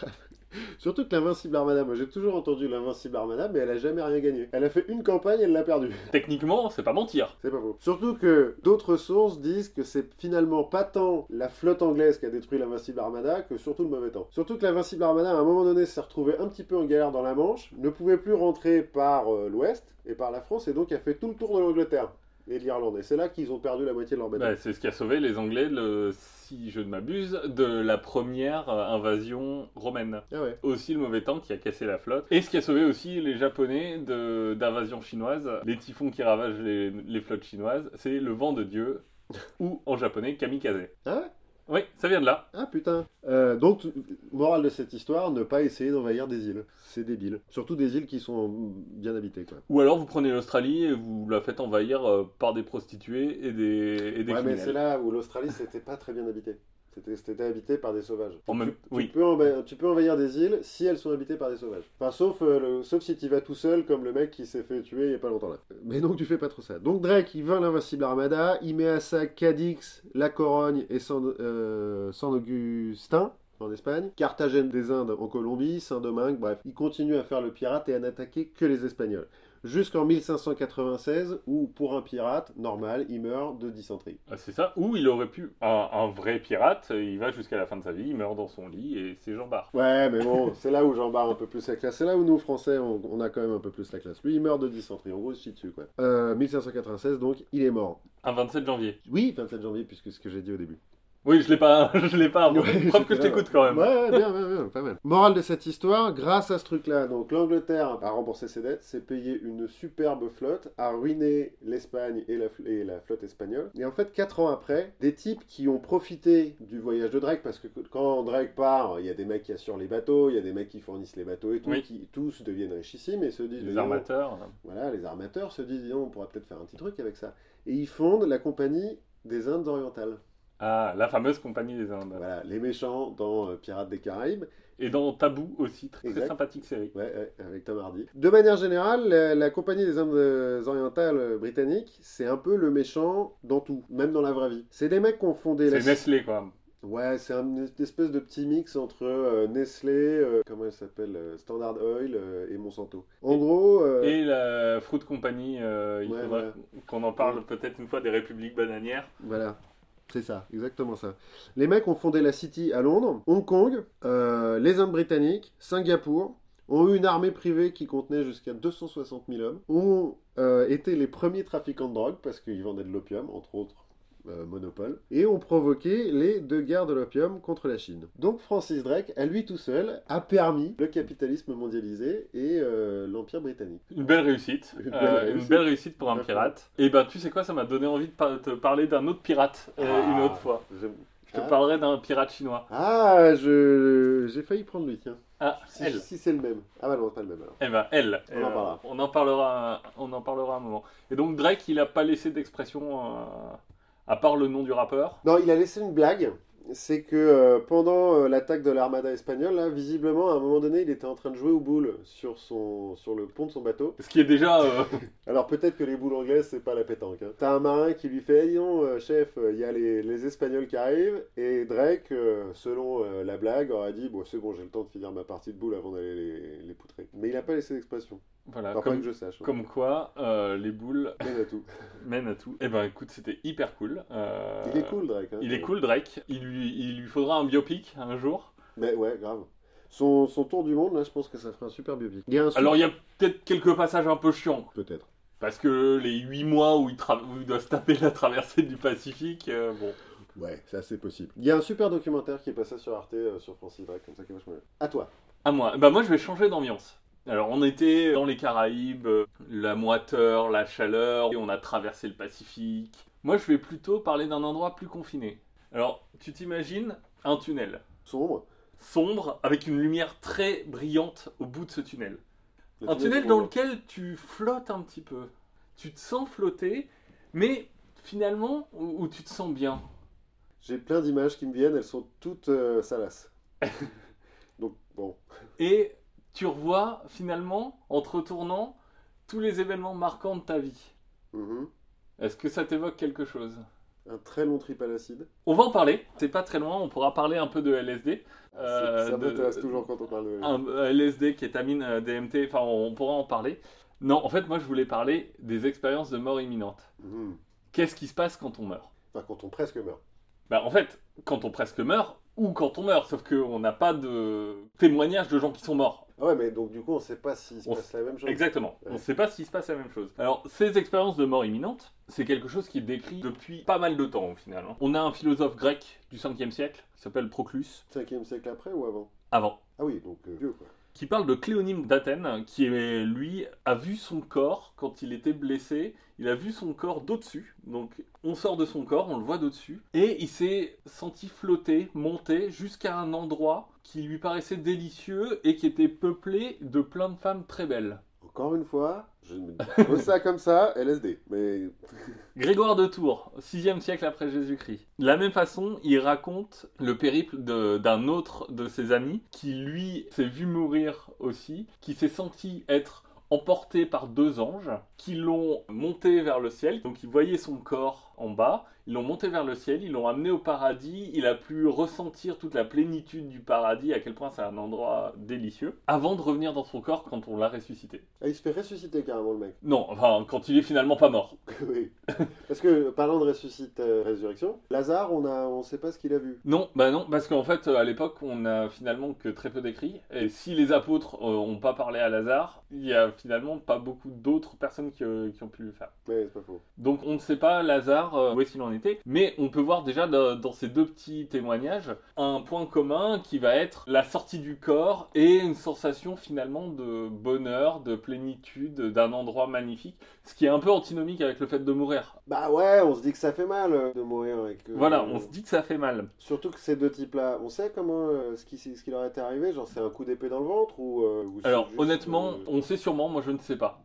Surtout que l'invincible Armada, moi j'ai toujours entendu l'invincible Armada, mais elle a jamais rien gagné. Elle a fait une campagne, elle l'a perdue. Techniquement, c'est pas mentir. C'est pas faux. Surtout que d'autres sources disent que c'est finalement pas tant la flotte anglaise qui a détruit l'invincible Armada que surtout le mauvais temps. Surtout que l'invincible Armada, à un moment donné, s'est retrouvé un petit peu en galère dans la Manche, ne pouvait plus rentrer par euh, l'ouest et par la France, et donc a fait tout le tour de l'Angleterre et de l'Irlande. Et c'est là qu'ils ont perdu la moitié de leur bateau. Bah, c'est ce qui a sauvé les Anglais, le- si je ne m'abuse, de la première euh, invasion romaine. Ah ouais. Aussi le mauvais temps qui a cassé la flotte. Et ce qui a sauvé aussi les Japonais de- d'invasion chinoise. Les typhons qui ravagent les, les flottes chinoises, c'est le vent de Dieu, ou en japonais kamikaze. Ah ouais? Oui, ça vient de là. Ah putain. Euh, donc, morale de cette histoire, ne pas essayer d'envahir des îles. C'est débile. Surtout des îles qui sont bien habitées, quoi. Ou alors vous prenez l'Australie et vous la faites envahir euh, par des prostituées et des, et des ouais, mais c'est là où l'Australie, c'était pas très bien habité. C'était habité par des sauvages. En même- tu, tu oui. peux envahir, tu peux envahir des îles si elles sont habitées par des sauvages. Enfin, sauf, euh, le- sauf si tu vas tout seul, comme le mec qui s'est fait tuer il y a pas longtemps là. Mais donc tu fais pas trop ça. Donc Drake, il vainc l'invincible Armada, il met à ça Cadix, La Corogne et San, euh, San Augustin en Espagne, Carthagène des Indes en Colombie, Saint-Domingue, bref. Il continue à faire le pirate et à n'attaquer que les Espagnols. Jusqu'en 1596, où pour un pirate normal, il meurt de dysenterie. Ah, c'est ça. Ou il aurait pu. Un, un vrai pirate, il va jusqu'à la fin de sa vie, il meurt dans son lit et c'est Jean Bart. Ouais, mais bon, c'est là où j'en barre un peu plus la classe. C'est là où nous, Français, on, on a quand même un peu plus la classe. Lui, il meurt de dysenterie. En gros, il se dessus, quoi. Euh, 1596, donc, il est mort. Un 27 janvier. Oui, 27 janvier, puisque ce que j'ai dit au début. Oui, je l'ai pas. Je l'ai pas. Ouais, Preuve que je t'écoute quand même. Ouais, bien, bien, bien, pas mal. Morale de cette histoire, grâce à ce truc-là, donc l'Angleterre a remboursé ses dettes, s'est payé une superbe flotte, a ruiné l'Espagne et la, fl- et la flotte espagnole. Et en fait, quatre ans après, des types qui ont profité du voyage de Drake, parce que quand Drake part, il y a des mecs qui assurent les bateaux, il y a des mecs qui fournissent les bateaux et tout, Oui. qui tous deviennent richissimes et se disent... Les armateurs. Voilà, les armateurs se disent, on pourra peut-être faire un petit truc avec ça. Et ils fondent la compagnie des Indes orientales. Ah, la fameuse compagnie des Indes. Voilà, les méchants dans euh, Pirates des Caraïbes. Et dans Tabou aussi, très, sympathique série. Ouais, ouais, avec Tom Hardy. De manière générale, la, la compagnie des Indes euh, orientales euh, britanniques, c'est un peu le méchant dans tout, même dans la vraie vie. C'est des mecs qui ont fondé la... C'est Nestlé quoi. Ouais, c'est un- une espèce de petit mix entre euh, Nestlé, euh, comment elle s'appelle, euh, Standard Oil et Monsanto. En Et- gros, Et la Fruit Company, il Ouais, faudra ouais. qu'on en parle peut-être une fois des républiques bananières. Voilà. C'est ça, exactement ça. Les mecs ont fondé la City à Londres, Hong Kong, euh, les Indes britanniques, Singapour, ont eu une armée privée qui contenait jusqu'à 260 000 hommes, ont euh, été les premiers trafiquants de drogue parce qu'ils vendaient de l'opium, entre autres euh, monopole, et ont provoqué les deux guerres de l'opium contre la Chine. Donc Francis Drake, à lui tout seul, a permis le capitalisme mondialisé et euh, l'Empire britannique. Une belle réussite. Une Euh, belle une réussite. belle réussite pour un pirate. Et ben tu sais quoi, ça m'a donné envie de par- te parler d'un autre pirate euh, une Ah, autre fois. Je te Ah. parlerai d'un pirate chinois. Ah, je... j'ai failli prendre lui, tiens. Ah, Si, si c'est le même. Ah bah non, pas le même alors. Eh ben, elle. On en Eh parlera. on en parlera. On en parlera un moment. Et donc Drake, il a pas laissé d'expression euh, à part le nom du rappeur. Non, il a laissé une blague. C'est que euh, pendant euh, l'attaque de l'armada espagnole, là, visiblement, à un moment donné, il était en train de jouer aux boules sur, son, sur le pont de son bateau. Ce qui est déjà. euh, Alors peut-être que les boules anglaises, c'est pas la pétanque. Hein. T'as un marin qui lui fait donc, euh, chef, il y a les, les Espagnols qui arrivent. Et Drake, euh, selon euh, la blague, aurait dit Bon, c'est bon, j'ai le temps de finir ma partie de boules avant d'aller les, les poutrer. Mais il a pas laissé d'expression. Voilà. Enfin, Comme, que je sache. comme quoi, euh, les boules Mène à tout. mènent à tout. Eh ben, écoute, c'était hyper cool. Euh, Il est cool, Drake. hein. Il est cool, Drake. Il lui, il lui faudra un biopic un jour. Mais ouais, grave. Son, son tour du monde, là, je pense que ça ferait un super biopic. Il y a un super- Alors, il y a peut-être quelques passages un peu chiants. Peut-être. Parce que les 8 mois où il, tra- où il doit se taper la traversée du Pacifique, euh, bon. Ouais, c'est assez possible. Il y a un super documentaire qui est passé sur Arte sur Francis Drake, comme ça qui est vachement bien. À toi. À moi. Bah, moi, je vais changer d'ambiance. Alors, on était dans les Caraïbes, la moiteur, la chaleur, et on a traversé le Pacifique. Moi, je vais plutôt parler d'un endroit plus confiné. Alors, tu t'imagines un tunnel Sombre. sombre avec une lumière très brillante au bout de ce tunnel. Le Un tunnel dans lequel tu flottes un petit peu. Tu te sens flotter, mais finalement, où, où tu te sens bien? J'ai plein d'images qui me viennent, elles sont toutes euh, salaces. Donc, bon. Et tu revois finalement, en te retournant, tous les événements marquants de ta vie. Mhm. Est-ce que ça t'évoque quelque chose? Un très long trip à l'acide. On va en parler, c'est pas très loin, on pourra parler un peu de LSD. Euh, ça de- m'intéresse toujours quand on parle de... Un euh, LSD, kétamine, euh, DMT, enfin on pourra en parler. Non, en fait, moi je voulais parler des expériences de mort imminente. Mhm. Qu'est-ce qui se passe quand on meurt? Enfin, quand on presque meurt. Bah en fait, quand on presque meurt, ou quand on meurt, sauf qu'on n'a pas de témoignages de gens qui sont morts. Ah ouais, mais donc du coup, on sait pas s'il se On passe la même chose. Exactement. On ne sait pas s'il se passe la même chose. Alors, ces expériences de mort imminente, c'est quelque chose qui est décrit depuis pas mal de temps au final. hein. On a un philosophe grec du 5e siècle qui s'appelle Proclus. 5e siècle après ou avant? Avant. Ah oui, donc euh, vieux quoi. Qui parle de Cléonyme d'Athènes, qui lui a vu son corps quand il était blessé. Il a vu son corps d'au-dessus, donc on sort de son corps, on le voit d'au-dessus, et il s'est senti flotter, monter jusqu'à un endroit qui lui paraissait délicieux et qui était peuplé de plein de femmes très belles. Encore une fois, je me dis ça comme ça, LSD. Mais Grégoire de Tours, 6e siècle après Jésus-Christ. De la même façon, il raconte le périple d'un autre de ses amis qui, lui, s'est vu mourir aussi, qui s'est senti être emporté par deux anges qui l'ont monté vers le ciel. Donc il voyait son corps en bas, ils l'ont monté vers le ciel, ils l'ont amené au paradis, il a pu ressentir toute la plénitude du paradis, à quel point c'est un endroit délicieux, avant de revenir dans son corps quand on l'a ressuscité. ah, il se fait ressusciter carrément le mec. Non, enfin, quand il est finalement pas mort. oui. Parce que parlant de ressuscite, euh, résurrection, Lazare, on a, on sait pas ce qu'il a vu. Non, bah non, parce qu'en fait, euh, à l'époque, on a finalement que très peu d'écrits. Et si les apôtres euh, ont pas parlé à Lazare, il y a finalement pas beaucoup d'autres personnes qui, euh, qui ont pu le faire. Ouais, c'est pas faux. Donc on ne sait pas Lazare euh, où est-ce qu'il en était, mais on peut voir déjà dans, dans ces deux petits témoignages un point commun qui va être la sortie du corps et une sensation finalement de bonheur, de plénitude, d'un endroit magnifique, ce qui est un peu antinomique avec le fait de mourir. Bah ouais, on se dit que ça fait mal euh, de mourir. Et que, Voilà, euh, on se dit que ça fait mal. Surtout que ces deux types-là, on sait comment euh, ce, qui, ce qui leur était arrivé Genre, c'est un coup d'épée dans le ventre ou, euh, Alors juste, honnêtement, on sait sûrement, moi je ne sais pas.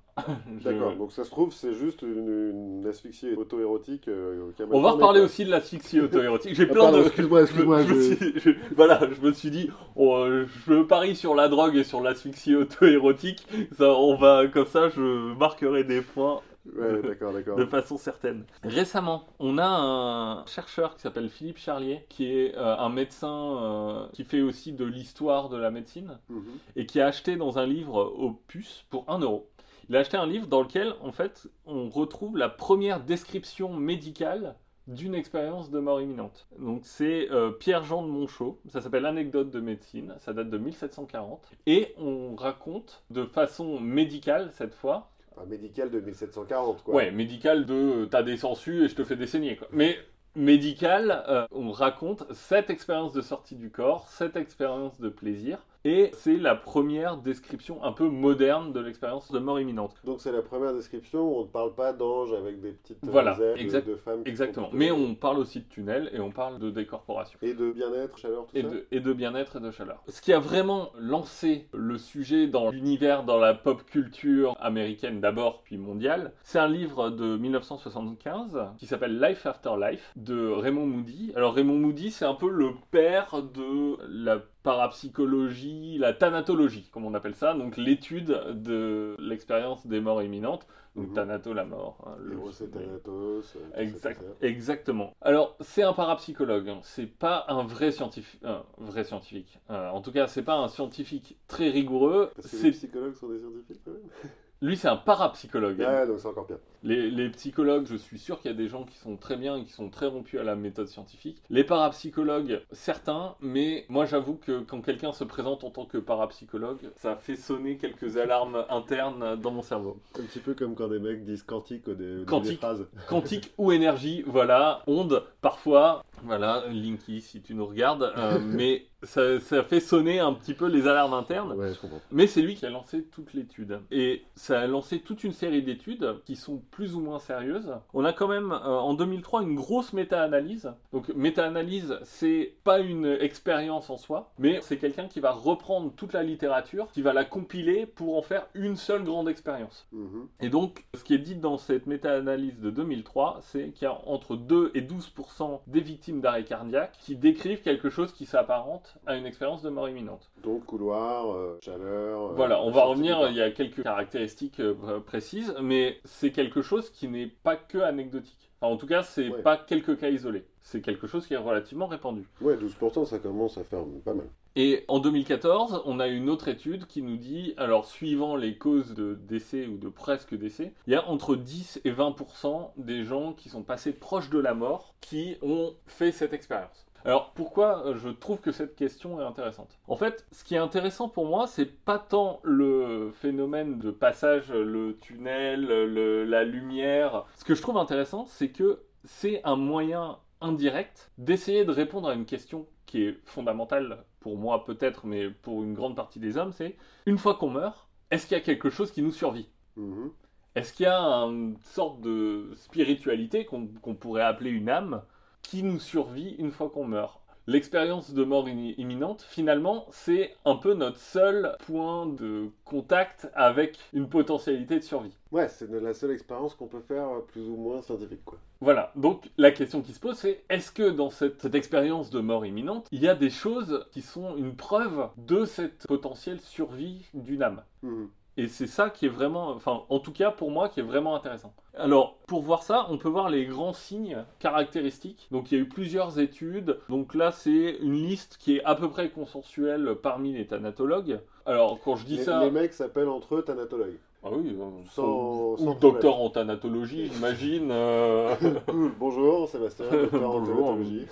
D'accord, donc ça se trouve, c'est juste une, une asphyxie auto-érotique. euh, On va reparler quoi. aussi de l'asphyxie auto-érotique. J'ai Ah, plein pardon, de. excuse-moi, excuse-moi, Je je- suis- Voilà, je me suis dit, euh, je parie sur la drogue et sur l'asphyxie auto-érotique. Ça, on va comme ça, je marquerai des points Ouais, d'accord, d'accord. de façon certaine. Récemment, on a un chercheur qui s'appelle Philippe Charlier, qui est euh, un médecin euh, qui fait aussi de l'histoire de la médecine Mhm. et qui a acheté dans un livre Opus pour 1 euro. Il a acheté un livre dans lequel, en fait, on retrouve la première description médicale d'une expérience de mort imminente. Donc c'est euh, Pierre-Jean de Monchaux, ça s'appelle Anecdote de médecine, ça date de 1740, et on raconte de façon médicale cette fois, Un médical de 1740, quoi. ouais, médicale de euh, t'as des sangsues et je te fais des saignées, quoi. Mais médicale, euh, on raconte cette expérience de sortie du corps, cette expérience de plaisir, et c'est la première description un peu moderne de l'expérience de mort imminente. Donc c'est la première description où on ne parle pas d'anges avec des petites euh, Voilà, ailes de- exact- de, femmes. Exactement. Mais on parle aussi de tunnels et on parle de décorporation. Et de bien-être, chaleur, tout Et ça de, et de bien-être et de chaleur. Ce qui a vraiment lancé le sujet dans l'univers, dans la pop culture américaine d'abord, puis mondiale, c'est un livre de 1975 qui s'appelle Life After Life de Raymond Moody. Alors Raymond Moody, c'est un peu le père de la parapsychologie, la thanatologie, comme on appelle ça, donc l'étude de l'expérience des morts imminentes. Donc Mhm. thanato, la mort. hein, le- Thanatos, euh, Exact, exactement. Alors, c'est un parapsychologue, hein. c'est pas un vrai scientifique. Un vrai scientifique. Euh, en tout cas, c'est pas un scientifique très rigoureux. Parce que les psychologues sont des scientifiques quand même. Lui, c'est un parapsychologue. Ouais, donc c'est encore pire. Les, les psychologues, je suis sûr qu'il y a des gens qui sont très bien et qui sont très rompus à la méthode scientifique. Les parapsychologues, certains, mais moi j'avoue que quand quelqu'un se présente en tant que parapsychologue, ça fait sonner quelques alarmes internes dans mon cerveau. Un petit peu comme quand des mecs disent quantique au dé- au début des Quantique. phrases. quantique ou énergie, voilà, onde, parfois, voilà, Linky si tu nous regardes, euh, mais ça, ça fait sonner un petit peu les alarmes internes. Ouais, je comprends. Mais c'est lui qui a lancé toute l'étude. Et ça a lancé toute une série d'études qui sont plus ou moins sérieuses. On a quand même, euh, en 2003, une grosse méta-analyse. Donc, méta-analyse, c'est pas une expérience en soi, mais c'est quelqu'un qui va reprendre toute la littérature, qui va la compiler pour en faire une seule grande expérience. Mhm. Et donc, ce qui est dit dans cette méta-analyse de 2003, c'est qu'il y a entre 2 et 12% des victimes d'arrêt cardiaque qui décrivent quelque chose qui s'apparente à une expérience de mort imminente. Donc couloir, euh, chaleur. euh, Voilà, on va revenir, il y a quelques caractéristiques euh, précises, mais c'est quelque chose qui n'est pas que anecdotique. Enfin, en tout cas, c'est Ouais. pas quelques cas isolés. C'est quelque chose qui est relativement répandu. Ouais, 12%, ça commence à faire pas mal. Et en 2014, on a une autre étude qui nous dit, alors suivant les causes de décès ou de presque décès, il y a entre 10 et 20% des gens qui sont passés proches de la mort qui ont fait cette expérience. Alors pourquoi euh, je trouve que cette question est intéressante? En fait, ce qui est intéressant pour moi, c'est pas tant le phénomène de passage, le tunnel, la lumière. Ce que je trouve intéressant, c'est que c'est un moyen indirect d'essayer de répondre à une question qui est fondamentale pour moi peut-être, mais pour une grande partie des hommes, c'est une fois qu'on meurt, est-ce qu'il y a quelque chose qui nous survit? Mhm. Est-ce qu'il y a une sorte de spiritualité qu'on qu'on pourrait appeler une âme qui nous survit une fois qu'on meurt? L'expérience de mort in- imminente, finalement, c'est un peu notre seul point de contact avec une potentialité de survie. Ouais, c'est la seule expérience qu'on peut faire euh, plus ou moins scientifique, quoi. Voilà, donc la question qui se pose, c'est est-ce que dans cette, cette expérience de mort imminente, il y a des choses qui sont une preuve de cette potentielle survie d'une âme? Mhm. Et c'est ça qui est vraiment, enfin, en tout cas pour moi, qui est vraiment intéressant. Alors, pour voir ça, on peut voir les grands signes caractéristiques. Donc, il y a eu plusieurs études. Donc là, c'est une liste qui est à peu près consensuelle parmi les thanatologues. Alors, quand je dis Les, ça, les mecs s'appellent entre eux thanatologues. ah oui, euh, Sans- ou sans docteur en thanatologie, j'imagine. euh. Cool. Bonjour, Sébastien, docteur en Bonjour. thanatologie.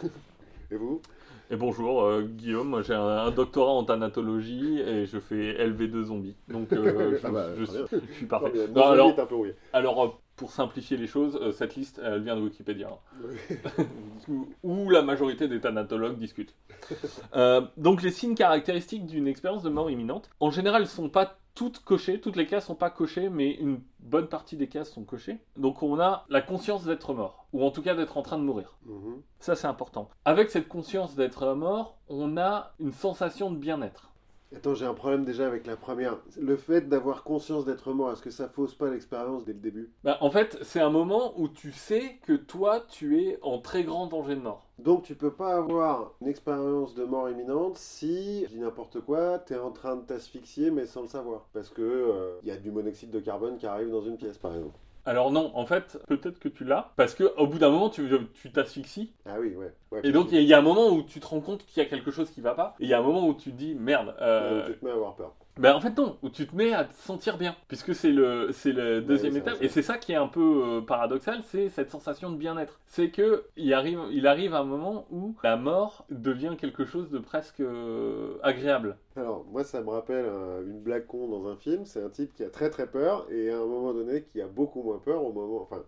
Et vous? Et bonjour euh, Guillaume, j'ai un, un doctorat en thanatologie et je fais LV2 zombie. Donc euh, je, bah, suis, je suis parfait. Non, Non, alors, un peu euh, pour simplifier les choses, euh, cette liste elle vient de Wikipédia. hein. où, où la majorité des thanatologues discutent. Donc les signes caractéristiques d'une expérience de mort imminente, en général, ne sont pas toutes cochées, toutes les cases sont pas cochées, mais une bonne partie des cases sont cochées. Donc on a la conscience d'être mort, ou en tout cas d'être en train de mourir. Mhm. Ça, c'est important. Avec cette conscience d'être mort, on a une sensation de bien-être. Attends, j'ai un problème déjà avec la première. Le fait d'avoir conscience d'être mort, est-ce que ça fausse pas l'expérience dès le début? Bah, en fait, c'est un moment où tu sais que toi, tu es en très grand danger de mort. Donc tu peux pas avoir une expérience de mort imminente si, je dis n'importe quoi, t'es en train de t'asphyxier mais sans le savoir. Parce que il y a du monoxyde de carbone qui arrive dans une pièce par exemple. Alors non, en fait, peut-être que tu l'as, parce que au bout d'un moment, tu tu t'asphyxies, Ah oui, ouais. ouais et donc il y, a- il y a un moment où tu te rends compte qu'il y a quelque chose qui va pas, et il y a un moment où tu te dis merde. euh, tu te mets à avoir peur. Ben en fait non, où tu te mets à te sentir bien, puisque c'est le c'est le deuxième étape, et c'est ça qui est un peu euh, paradoxal, c'est cette sensation de bien-être. C'est que il arrive il arrive un moment où la mort devient quelque chose de presque euh, agréable. Alors, moi, ça me rappelle euh, une blague con dans un film. C'est un type qui a très très peur et à un moment donné qui a beaucoup moins peur au moment. Enfin,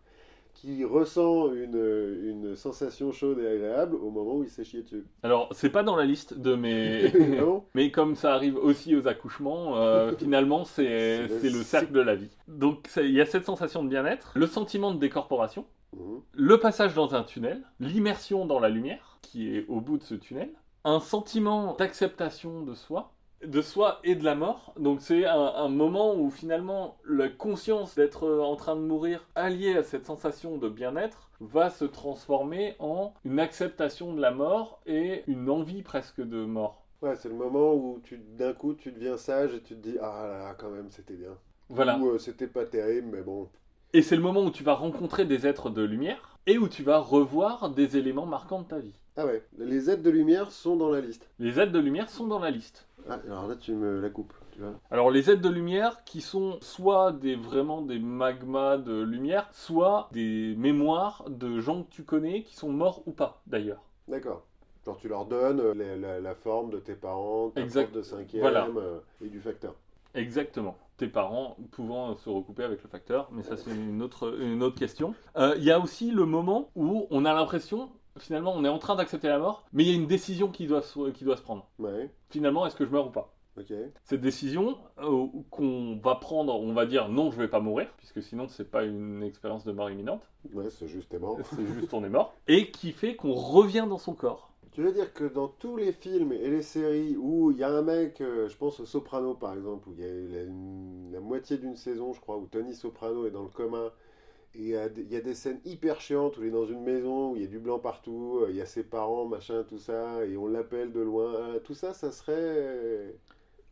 qui ressent une, une sensation chaude et agréable au moment où il s'est chié dessus. Alors c'est pas dans la liste de mes non Mais comme ça arrive aussi aux accouchements, euh, finalement, c'est C'est le cercle de la vie. Donc, il y a cette sensation de bien-être, le sentiment de décorporation, Mhm. le passage dans un tunnel, l'immersion dans la lumière, qui est au bout de ce tunnel, un sentiment d'acceptation de soi, de soi et de la mort. Donc, c'est un, un moment où finalement, la conscience d'être en train de mourir, alliée à cette sensation de bien-être, va se transformer en une acceptation de la mort et une envie presque de mort. Ouais, c'est le moment où tu d'un coup tu deviens sage et tu te dis Ah là là, quand même, c'était bien. Voilà. Ou euh, c'était pas terrible, mais bon. Et c'est le moment où tu vas rencontrer des êtres de lumière et où tu vas revoir des éléments marquants de ta vie. Ah ouais, les aides de lumière sont dans la liste. Les êtres de lumière sont dans la liste. Ah, alors là, tu me la coupes, tu vois. Alors les êtres de lumière qui sont soit des vraiment des magmas de lumière, soit des mémoires de gens que tu connais qui sont morts ou pas d'ailleurs. D'accord. Genre, tu leur donnes euh, la, la- la forme de tes parents, ta Exact. de cinquième Voilà. euh, et du facteur. Exactement. Tes parents pouvant se recouper avec le facteur, mais ça c'est une autre, une autre question. Euh, Il y a aussi le moment où on a l'impression, finalement on est en train d'accepter la mort, mais il y a une décision qui doit se, qui doit se prendre. Ouais, Finalement, est-ce que je meurs ou pas? Ok. Cette décision euh, qu'on va prendre, on va dire non, je vais pas mourir, puisque sinon c'est pas une expérience de mort imminente, Ouais, c'est justement. c'est juste on est mort, et qui fait qu'on revient dans son corps. Tu veux dire que dans tous les films et les séries où il y a un mec, euh, je pense au Soprano par exemple, où il y a la, une- la moitié d'une saison, je crois, où Tony Soprano est dans le coma, et il y, a des- scènes hyper chiantes où il est dans une maison, où il y a du blanc partout, euh, il y a ses parents, machin, tout ça, et on l'appelle de loin. Ah, Tout ça, ça serait euh,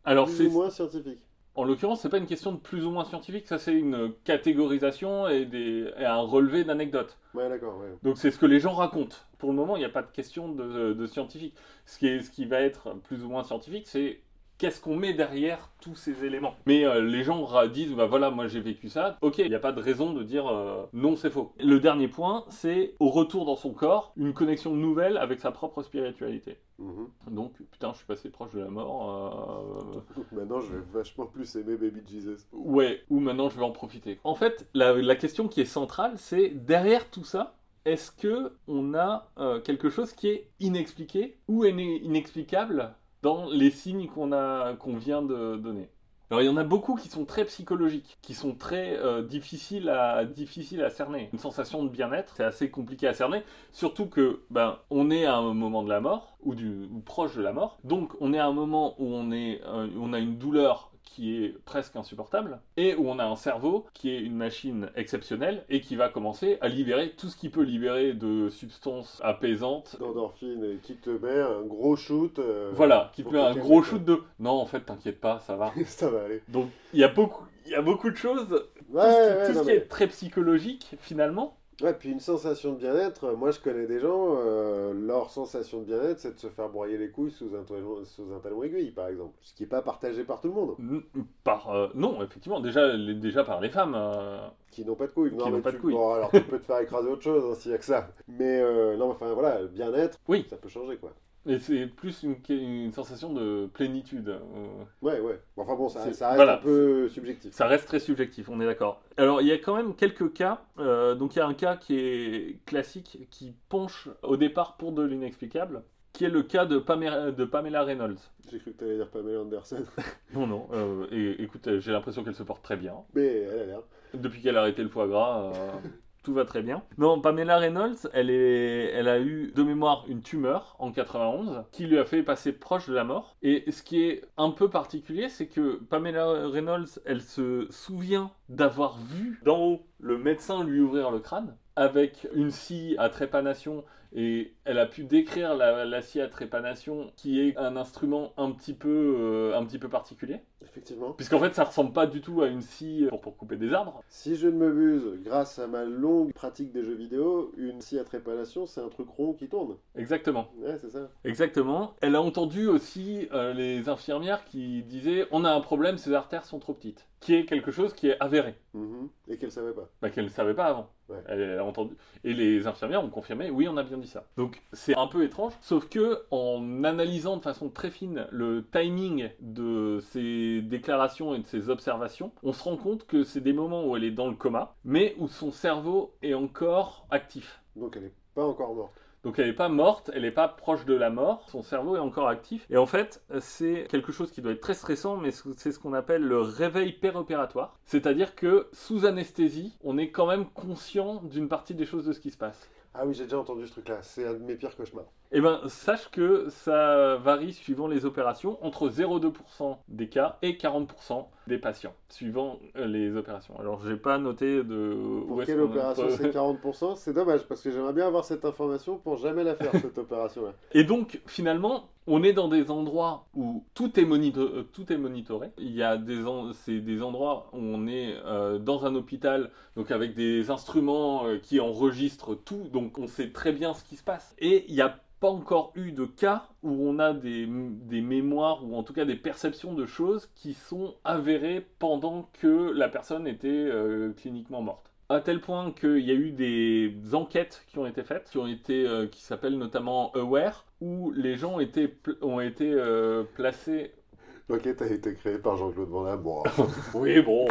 Alors plus ou moins scientifique. En l'occurrence, c'est pas une question de plus ou moins scientifique, ça c'est une catégorisation et, des, et un relevé d'anecdotes. Ouais, d'accord, ouais. Donc c'est ce que les gens racontent. Pour le moment, il n'y a pas de question de, de scientifique. Ce qui, est, ce qui va être plus ou moins scientifique, c'est qu'est-ce qu'on met derrière tous ces éléments. Mais euh, les gens ra- disent, bah voilà, moi j'ai vécu ça. Ok, il n'y a pas de raison de dire euh, non, c'est faux. Le dernier point, c'est au retour dans son corps, une connexion nouvelle avec sa propre spiritualité. Mhm. Donc, putain, je suis passé proche de la mort. euh, Maintenant, je vais vachement plus aimer Baby Jesus. Ouais, ou maintenant je vais en profiter. En fait, la, la question qui est centrale, c'est derrière tout ça, est-ce que on a euh, quelque chose qui est inexpliqué ou inexplicable dans les signes qu'on a qu'on vient de donner. Alors il y en a beaucoup qui sont très psychologiques, qui sont très euh, difficiles, à, difficiles à cerner. Une sensation de bien-être, c'est assez compliqué à cerner, surtout que ben on est à un moment de la mort ou, du, proche de la mort, donc on est à un moment où on, est, euh, on a une douleur qui est presque insupportable, et où on a un cerveau qui est une machine exceptionnelle et qui va commencer à libérer tout ce qui peut libérer de substances apaisantes. D'endorphine, et qui te met un gros shoot. euh, Voilà, qui te met un gros shoot de non, en fait, t'inquiète pas, ça va. Ça va aller. Donc il y a beaucoup, il y a beaucoup de choses. Ouais, tout ce qui, ouais, tout ce non, qui mais- est très psychologique finalement. Ouais, puis une sensation de bien-être, euh, moi je connais des gens, euh, leur sensation de bien-être c'est de se faire broyer les couilles sous un, talon, sous un talon aiguille par exemple. Ce qui n'est pas partagé par tout le monde, Par euh, non, effectivement, déjà, les- déjà par les femmes. euh, qui n'ont pas de couilles. Qui Non, n'ont mais pas tu- de couilles. Bon, alors tu peux te faire écraser autre chose hein, s'il y a que ça. Mais euh, non, enfin voilà, le bien-être, Oui. ça peut changer quoi. Et c'est plus une, une sensation de plénitude. euh, Ouais, ouais. Enfin bon, ça, reste voilà. un peu subjectif. Ça reste très subjectif, on est d'accord. Alors, il y a quand même quelques cas. euh, donc, il y a un cas qui est classique, qui penche au départ pour de l'inexplicable, qui est le cas de Pamela, de Pamela Reynolds. J'ai cru que tu allais dire Pamela Anderson, Non, non. euh, et écoute, j'ai l'impression qu'elle se porte très bien. mais elle a l'air. Depuis qu'elle a arrêté le foie gras, tout va très bien. Non, Pamela Reynolds, elle, est, elle a eu de mémoire une tumeur en 91 qui lui a fait passer proche de la mort. Et ce qui est un peu particulier, c'est que Pamela Reynolds, elle se souvient d'avoir vu d'en haut le médecin lui ouvrir le crâne avec une scie à trépanation et elle a pu décrire la, scie à trépanation qui est un instrument un petit peu, euh, un petit peu particulier. Effectivement. Puisqu'en fait, ça ressemble pas du tout à une scie pour, pour couper des arbres. Si je ne m'abuse, grâce à ma longue pratique des jeux vidéo, une scie à trépanation, c'est un truc rond qui tourne. Exactement. Ouais, c'est ça. Exactement. Elle a entendu aussi euh, les infirmières qui disaient on a un problème, ses artères sont trop petites. Qui est quelque chose qui est avéré, Mhm. Et qu'elle savait pas. bah, qu'elle ne savait pas avant. Ouais. Elle a entendu. Et les infirmières ont confirmé oui, on a bien dit ça. Donc c'est un peu étrange, sauf que en analysant de façon très fine le timing de ces déclarations et de ces observations, on se rend compte que c'est des moments où elle est dans le coma, mais où son cerveau est encore actif. Donc elle est pas encore morte. Donc elle n'est pas morte, elle n'est pas proche de la mort, son cerveau est encore actif. Et en fait, c'est quelque chose qui doit être très stressant, mais c'est ce qu'on appelle le réveil péropératoire. C'est-à-dire que sous anesthésie, on est quand même conscient d'une partie des choses de ce qui se passe. Ah oui, j'ai déjà entendu ce truc-là. C'est un de mes pires cauchemars. Eh ben, sache que ça varie suivant les opérations, entre 0,2% des cas et 40% des patients, suivant euh, les opérations. Alors, j'ai pas noté de... Pour quelle opération c'est 40% C'est dommage parce que j'aimerais bien avoir cette information pour jamais la faire, cette opération-là. Et donc, finalement, on est dans des endroits où tout est, monito- euh, tout est monitoré. Il y a des, en- c'est des endroits où on est euh, dans un hôpital, donc avec des instruments euh, qui enregistrent tout, donc on sait très bien ce qui se passe. Et il n'y a pas encore eu de cas où on a des, des mémoires ou en tout cas des perceptions de choses qui sont avérées pendant que la personne était euh, cliniquement morte. À tel point qu'il y a eu des enquêtes qui ont été faites, qui ont été, euh, qui s'appellent notamment Aware, où les gens pl- ont été euh, placés. L'enquête a été créée par Jean-Claude Van Damme. Oui, bon.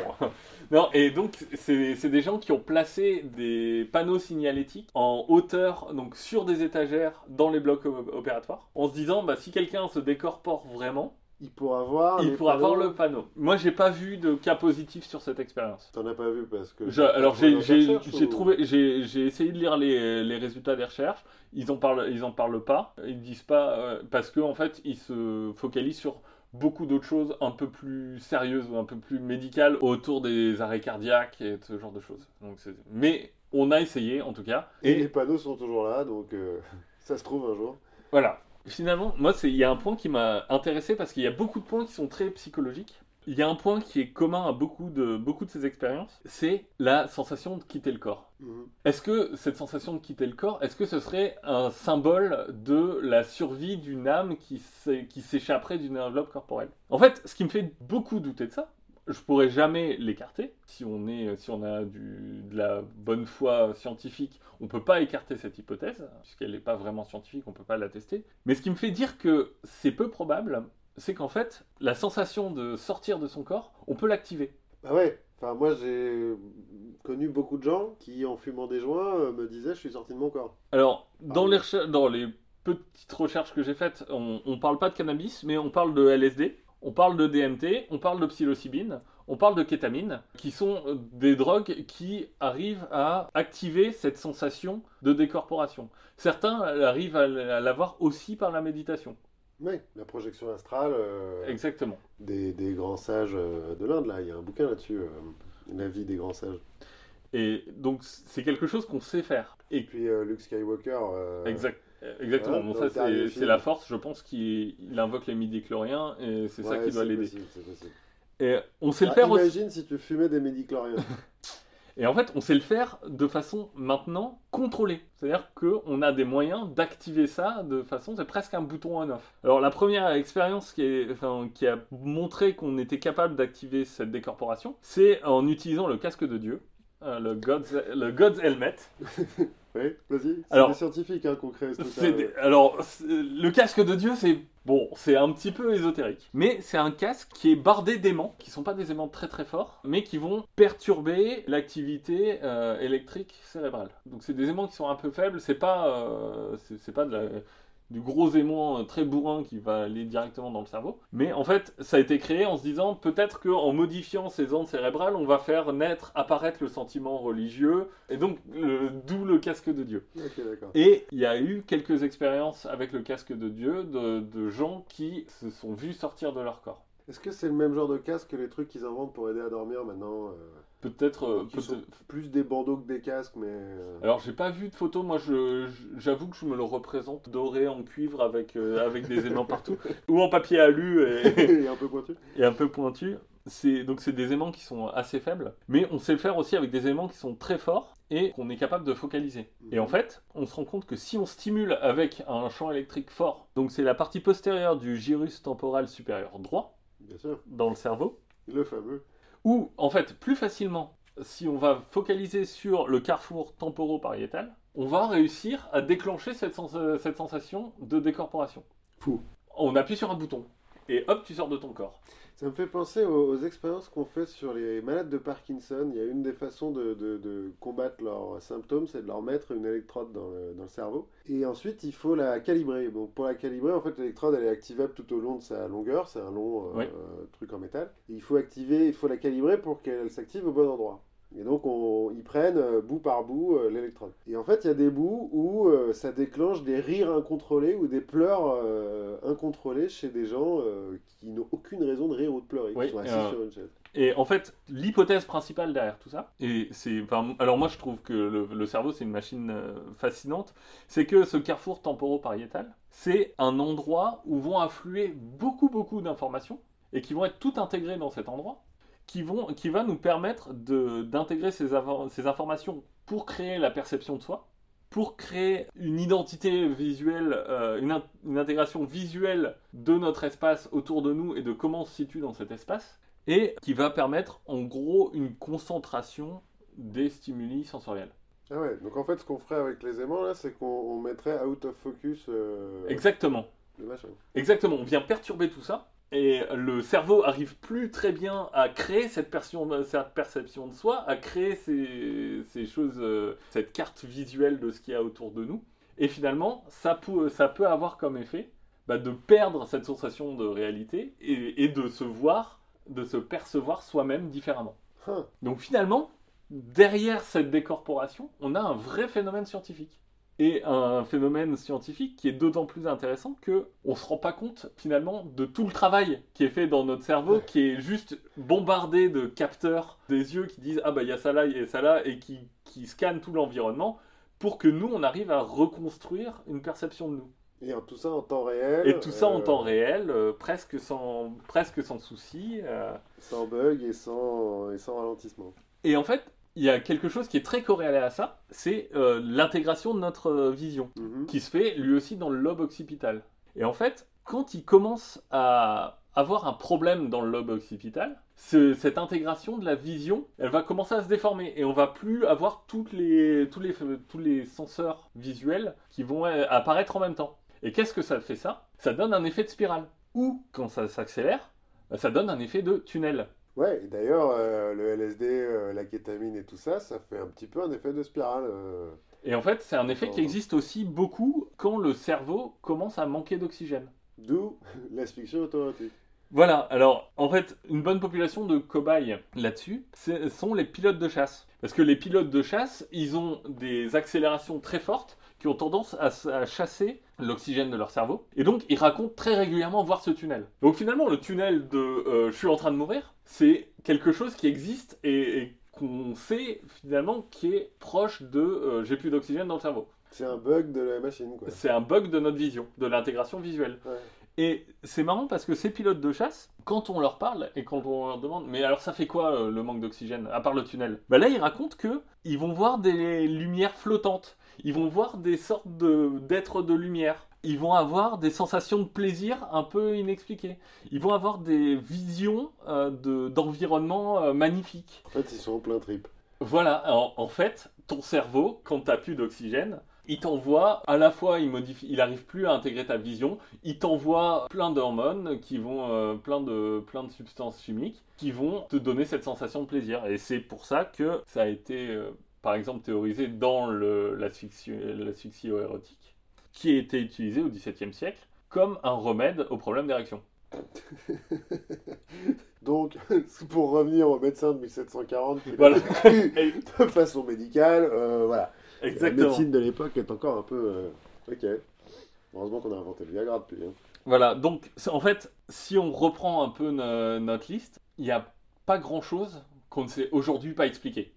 non, et donc c'est des gens qui ont placé des panneaux signalétiques en hauteur, donc sur des étagères dans les blocs op- opératoires, en se disant, bah si quelqu'un se décorpore vraiment, il pourra voir. il pourra panneaux. voir le panneau. Moi, j'ai pas vu de cas positif sur cette expérience. T'en as pas vu parce que. Je- alors j'ai ou- trouvé j'ai j'ai essayé de lire les, les résultats des recherches. Ils en parlent ils en parlent pas. Ils disent pas euh, parce que en fait ils se focalisent sur beaucoup d'autres choses un peu plus sérieuses ou un peu plus médicales autour des arrêts cardiaques et ce genre de choses. Donc mais on a essayé en tout cas. Et Et les panneaux sont toujours là, donc euh, ça se trouve un jour. Voilà. Finalement, moi, c'est- il y a un point qui m'a intéressé parce qu'il y a beaucoup de points qui sont très psychologiques. Il y a un point qui est commun à beaucoup de, beaucoup de ces expériences, c'est la sensation de quitter le corps. Mhm. Est-ce que cette sensation de quitter le corps, est-ce que ce serait un symbole de la survie d'une âme qui s'é- qui s'échapperait d'une enveloppe corporelle? En fait, ce qui me fait beaucoup douter de ça, je pourrais jamais l'écarter. Si on est, si on a du, de la bonne foi scientifique, on peut pas écarter cette hypothèse puisqu'elle n'est pas vraiment scientifique, on peut pas la tester. Mais ce qui me fait dire que c'est peu probable, c'est qu'en fait, la sensation de sortir de son corps, on peut l'activer. Bah ouais. Enfin, moi j'ai connu beaucoup de gens qui, en fumant des joints, euh, me disaient je suis sorti de mon corps. Alors, dans, Ah les, dans les petite recherche que j'ai faite, on, on parle pas de cannabis, mais on parle de LSD, on parle de DMT, on parle de psilocybine, on parle de kétamine, qui sont euh, des drogues qui arrivent à activer cette sensation de décorporation. Certains arrivent à l'avoir aussi par la méditation. Oui, la projection astrale. euh, Exactement. des, des grands sages euh, de l'Inde, là. Il y a un bouquin là-dessus, euh, La vie des grands sages. Et donc c'est quelque chose qu'on sait faire. Et Et puis euh, Luke Skywalker. exact, exactement. Bon, ça c'est la force. Je pense qu'il il invoque les midi-chloriens et c'est ça qui doit l'aider. Et on sait le Ah, faire aussi. imagine si tu fumais des médicloriens. Et en fait, on sait le faire de façon maintenant contrôlée. C'est-à-dire qu'on a des moyens d'activer ça de façon, c'est presque un bouton on-off. Alors la première expérience qui, a montré qu'on était capable d'activer cette décorporation, c'est en utilisant le casque de Dieu, euh, God's, le God's Helmet. oui, vas-y. C'est des scientifiques hein, qu'on crée ce des-. Alors, le casque de Dieu, c'est bon, c'est un petit peu ésotérique, mais c'est un casque qui est bardé d'aimants, qui sont pas des aimants très très forts, mais qui vont perturber l'activité euh, électrique cérébrale. Donc c'est des aimants qui sont un peu faibles. C'est pas, euh, c'est pas de la- du gros aimant euh, très bourrin qui va aller directement dans le cerveau. Mais en fait, ça a été créé en se disant peut-être qu'en modifiant ces ondes cérébrales, on va faire naître, apparaître le sentiment religieux, et donc d'où le casque de Dieu. Et il y a eu quelques expériences avec le casque de Dieu de, de gens qui se sont vus sortir de leur corps. Est-ce que c'est le même genre de casque que les trucs qu'ils inventent pour aider à dormir maintenant euh, Peut-être. euh, qui peut- sont plus des bandeaux que des casques, mais. euh, Alors j'ai pas vu de photo, moi j'avoue que je me le représente doré en cuivre avec, euh, avec des aimants partout, ou en papier alu et, et un peu pointu. et un peu pointu. C'est, donc c'est des aimants qui sont assez faibles, mais on sait le faire aussi avec des aimants qui sont très forts et qu'on est capable de focaliser. Et en fait, on se rend compte que si on stimule avec un champ électrique fort, donc c'est la partie postérieure du gyrus temporal supérieur droit Bien sûr, dans le cerveau, le fameux. Ou en fait plus facilement, si on va focaliser sur le carrefour temporopariétal, on va réussir à déclencher cette, sens- cette sensation de décorporation. Fou. On appuie sur un bouton et hop, tu sors de ton corps. Ça me fait penser aux, aux expériences qu'on fait sur les malades de Parkinson. Il y a une des façons de, de- de combattre leurs symptômes, c'est de leur mettre une électrode dans le, dans le cerveau. Et ensuite, il faut la calibrer. Donc, pour la calibrer, en fait, l'électrode, elle est activable tout au long de sa longueur. C'est un long euh, Oui. truc en métal. Et il faut activer, il faut la calibrer pour qu'elle s'active au bon endroit. Et donc, on, ils prennent euh, bout par bout euh, l'électrode. Et en fait, il y a des bouts où euh, ça déclenche des rires incontrôlés ou des pleurs euh, incontrôlés chez des gens qui n'ont aucune raison de rire ou de pleurer, Oui, qui sont assis sur une chaise. Et en fait, l'hypothèse principale derrière tout ça, et c'est, enfin, alors moi je trouve que le, le cerveau c'est une machine fascinante, c'est que ce carrefour temporopariétal, c'est un endroit où vont affluer beaucoup beaucoup d'informations et qui vont être toutes intégrées dans cet endroit, qui vont, qui va nous permettre d'intégrer ces, ces informations pour créer la perception de soi, pour créer une identité visuelle, euh, une, in- une intégration visuelle de notre espace autour de nous et de comment on se situe dans cet espace et qui va permettre en gros une concentration des stimuli sensoriels. Ah ouais, donc en fait, ce qu'on ferait avec les aimants, là, c'est qu'on on mettrait out of focus euh, Exactement. le machin. Exactement, on vient perturber tout ça et le cerveau arrive plus très bien à créer cette, perception- cette perception de soi, à créer ces, ces choses, euh, cette carte visuelle de ce qu'il y a autour de nous. Et finalement, ça peut, ça peut avoir comme effet bah, de perdre cette sensation de réalité et, et de se voir, de se percevoir soi-même différemment. Donc finalement, derrière cette décorporation, on a un vrai phénomène scientifique. Et un phénomène scientifique qui est d'autant plus intéressant que on se rend pas compte finalement de tout le travail qui est fait dans notre cerveau, qui est juste bombardé de capteurs des yeux qui disent ah bah il y a ça là, il y a ça là, et qui, qui scannent tout l'environnement pour que nous on arrive à reconstruire une perception de nous. Et tout ça en temps réel. Et tout ça en euh, temps réel, euh, presque sans presque sans souci. euh, Sans bug et sans, et sans ralentissement. Et en fait, il y a quelque chose qui est très corrélé à ça, c'est euh, l'intégration de notre euh, vision, Mhm. qui se fait lui aussi dans le lobe occipital. Et en fait, quand il commence à avoir un problème dans le lobe occipital, ce- cette intégration de la vision, elle va commencer à se déformer et on va plus avoir toutes les, tous, les, tous les senseurs visuels qui vont euh, apparaître en même temps. Et qu'est-ce que ça fait ça? Ça donne un effet de spirale. Ou, quand ça s'accélère, ça donne un effet de tunnel. Ouais, et d'ailleurs, euh, le LSD, euh, la kétamine et tout ça, ça fait un petit peu un effet de spirale. euh. Et en fait, c'est un effet qui existe aussi beaucoup quand le cerveau commence à manquer d'oxygène. D'où l'asphyxie automatique. Voilà, alors en fait, une bonne population de cobayes là-dessus, ce sont les pilotes de chasse. Parce que les pilotes de chasse, ils ont des accélérations très fortes qui ont tendance à, chasser l'oxygène de leur cerveau. Et donc, ils racontent très régulièrement voir ce tunnel. Donc finalement, le tunnel de euh, je suis en train de mourir, c'est quelque chose qui existe et, et qu'on sait finalement qui est proche de euh, j'ai plus d'oxygène dans le cerveau. C'est un bug de la machine, quoi. C'est un bug de notre vision, de l'intégration visuelle. Ouais. Et c'est marrant parce que ces pilotes de chasse, quand on leur parle et quand on leur demande, mais alors ça fait quoi euh, le manque d'oxygène, à part le tunnel? Bah là, ils racontent que ils vont voir des lumières flottantes, ils vont voir des sortes de d'êtres de lumière, ils vont avoir des sensations de plaisir un peu inexpliquées, ils vont avoir des visions euh, de- d'environnement euh, magnifiques. En fait, ils sont en plein trip. Voilà, en, en fait, ton cerveau, quand t'as plus d'oxygène, il t'envoie, à la fois, il modifie, il arrive plus à intégrer ta vision, il t'envoie plein d'hormones qui vont, euh, plein de, plein de substances chimiques qui vont te donner cette sensation de plaisir. Et c'est pour ça que ça a été, euh, par exemple, théorisé dans l'asphyxie érotique, qui a été utilisé au XVIIe siècle comme un remède au problème d'érection. Donc, pour revenir au médecin de 1740, qui l'a Voilà. de façon médicale, euh, voilà. La Exactement. médecine de l'époque est encore un peu... euh, Ok. Heureusement qu'on a inventé le Viagra depuis. hein. Voilà, donc en fait, si on reprend un peu no- notre liste, il n'y a pas grand-chose qu'on ne sait aujourd'hui pas expliquer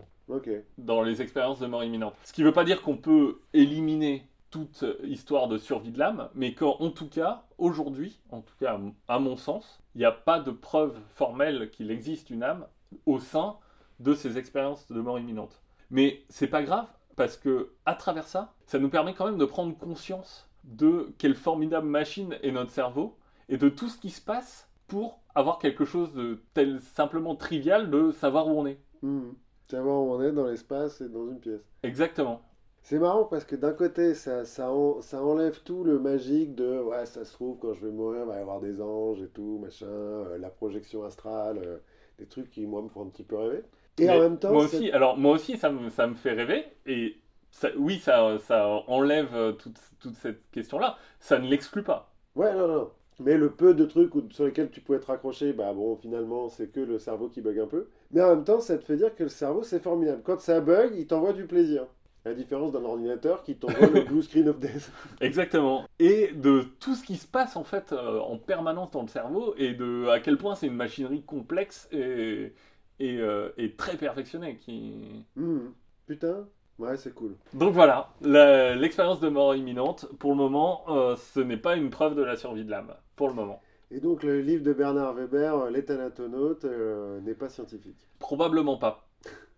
Dans les expériences de mort imminente. Ce qui ne veut pas dire qu'on peut éliminer toute histoire de survie de l'âme, mais qu'en tout cas, aujourd'hui, en tout cas à mon sens, il n'y a pas de preuve formelle qu'il existe une âme au sein de ces expériences de mort imminente. Mais c'est pas grave parce que à travers ça, ça nous permet quand même de prendre conscience de quelle formidable machine est notre cerveau et de tout ce qui se passe pour avoir quelque chose de tel simplement trivial de savoir où on est. Hmm. Savoir où on est dans l'espace et dans une pièce. Exactement. C'est marrant parce que d'un côté, ça, ça, en- ça enlève tout le magique de ouais, ça se trouve, quand je vais mourir, il va y avoir des anges et tout, machin, euh, la projection astrale, euh, des trucs qui, moi, me font un petit peu rêver. Et Mais en même temps, moi aussi, alors moi aussi, ça me, ça me fait rêver. Et ça- oui, ça, ça enlève euh, toute, toute cette question-là. Ça ne l'exclut pas. Ouais, non, non. Mais le peu de trucs où- sur lesquels tu peux être accroché, bah bon, finalement, c'est que le cerveau qui bug un peu. Mais en même temps, ça te fait dire que le cerveau, c'est formidable. Quand ça bug, il t'envoie du plaisir. À la différence d'un ordinateur qui t'envoie le blue screen of death. Exactement. Et de tout ce qui se passe en fait euh, en permanence dans le cerveau et de à quel point c'est une machinerie complexe et, et, euh, et très perfectionnée. Qui... Hmm. Putain, ouais, c'est cool. Donc voilà, l'expérience de mort imminente, pour le moment, euh, ce n'est pas une preuve de la survie de l'âme. Pour le moment. Et donc, le livre de Bernard Weber, euh, Les Thanatonautes, euh, n'est pas scientifique. Probablement pas.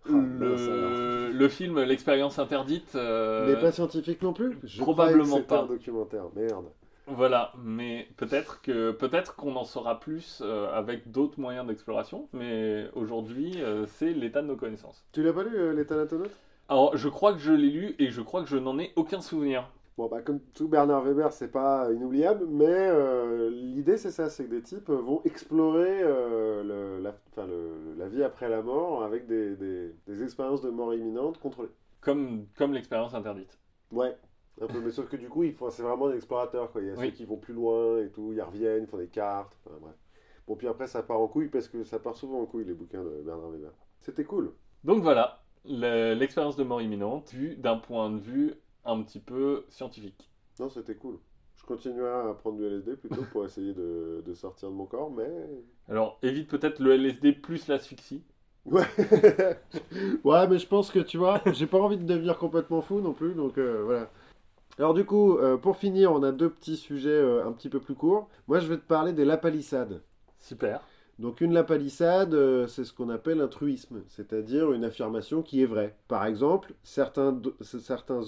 Ah. Le, le film L'expérience interdite. euh, n'est pas scientifique non plus? Je probablement pas. un documentaire, merde. Voilà, mais peut-être que peut-être qu'on en saura plus euh, avec d'autres moyens d'exploration, mais aujourd'hui euh, c'est l'état de nos connaissances. Tu l'as pas lu, euh, Les Thanatonautes? Alors je crois que je l'ai lu et je crois que je n'en ai aucun souvenir. Bon, bah, comme tout Bernard Weber, c'est pas inoubliable, mais euh, l'idée c'est ça, c'est que des types vont explorer euh, le- la, le- la vie après la mort avec des, des- des expériences de mort imminente contrôlées. Comme, comme l'expérience interdite. Ouais, un peu, mais sauf que du coup, c'est vraiment des explorateurs, quoi. Il y a Oui. ceux qui vont plus loin et tout, ils reviennent, ils font des cartes, enfin bref. Bon, puis après, ça part en couille parce que ça part souvent en couille, les bouquins de Bernard Weber. C'était cool. Donc voilà, le- l'expérience de mort imminente vue d'un point de vue un petit peu scientifique. Non, c'était cool. Je continuerai à prendre du LSD plutôt pour essayer de, de sortir de mon corps, mais Alors évite peut-être le LSD plus l'asphyxie. Ouais. ouais, mais je pense que tu vois, j'ai pas envie de devenir complètement fou non plus, donc euh, voilà. Alors du coup, euh, pour finir, on a deux petits sujets euh, un petit peu plus courts. Moi, je vais te parler des lapalissades. Super. Donc une lapalissade, euh, c'est ce qu'on appelle un truisme, c'est-à-dire une affirmation qui est vraie. Par exemple, certains,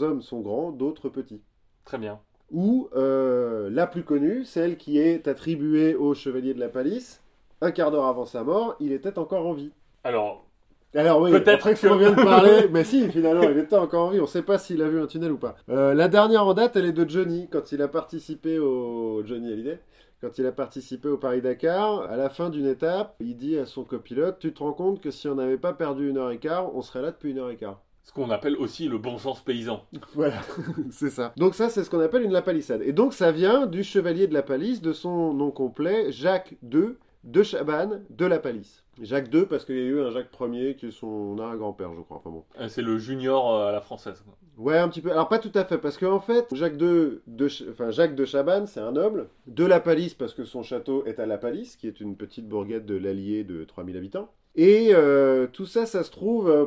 hommes sont grands, d'autres petits. Très bien. Ou euh, la plus connue, celle qui est attribuée au chevalier de la palisse. Un quart d'heure avant sa mort, il était encore en vie. Alors, Alors oui, Peut-être que- qu'on vient de parler, mais si, finalement, il était encore en vie, on ne sait pas s'il a vu un tunnel ou pas. Euh, la dernière en date, elle est de Johnny, quand il a participé au Johnny Hallyday, quand il a participé au Paris-Dakar, à la fin d'une étape, il dit à son copilote Tu te rends compte que si on n'avait pas perdu une heure et quart, on serait là depuis une heure et quart. Ce qu'on appelle aussi le bon sens paysan. Voilà, c'est ça. Donc ça, c'est ce qu'on appelle une lapalissade. Et donc ça vient du chevalier de la palisse, de son nom complet, Jacques II de Chabannes de la palisse. Jacques II parce qu'il y a eu un Jacques Ier qui est son arrière-grand-père, je crois. Enfin bon. Euh, C'est le junior euh, à la française. Ouais, un petit peu. Alors pas tout à fait, parce qu'en fait, Jacques II de, enfin, Jacques de Chabannes, c'est un noble. De la Palisse, parce que son château est à la Palisse, qui est une petite bourgade de l'Allier de 3000 habitants. Et euh, tout ça, ça se trouve euh,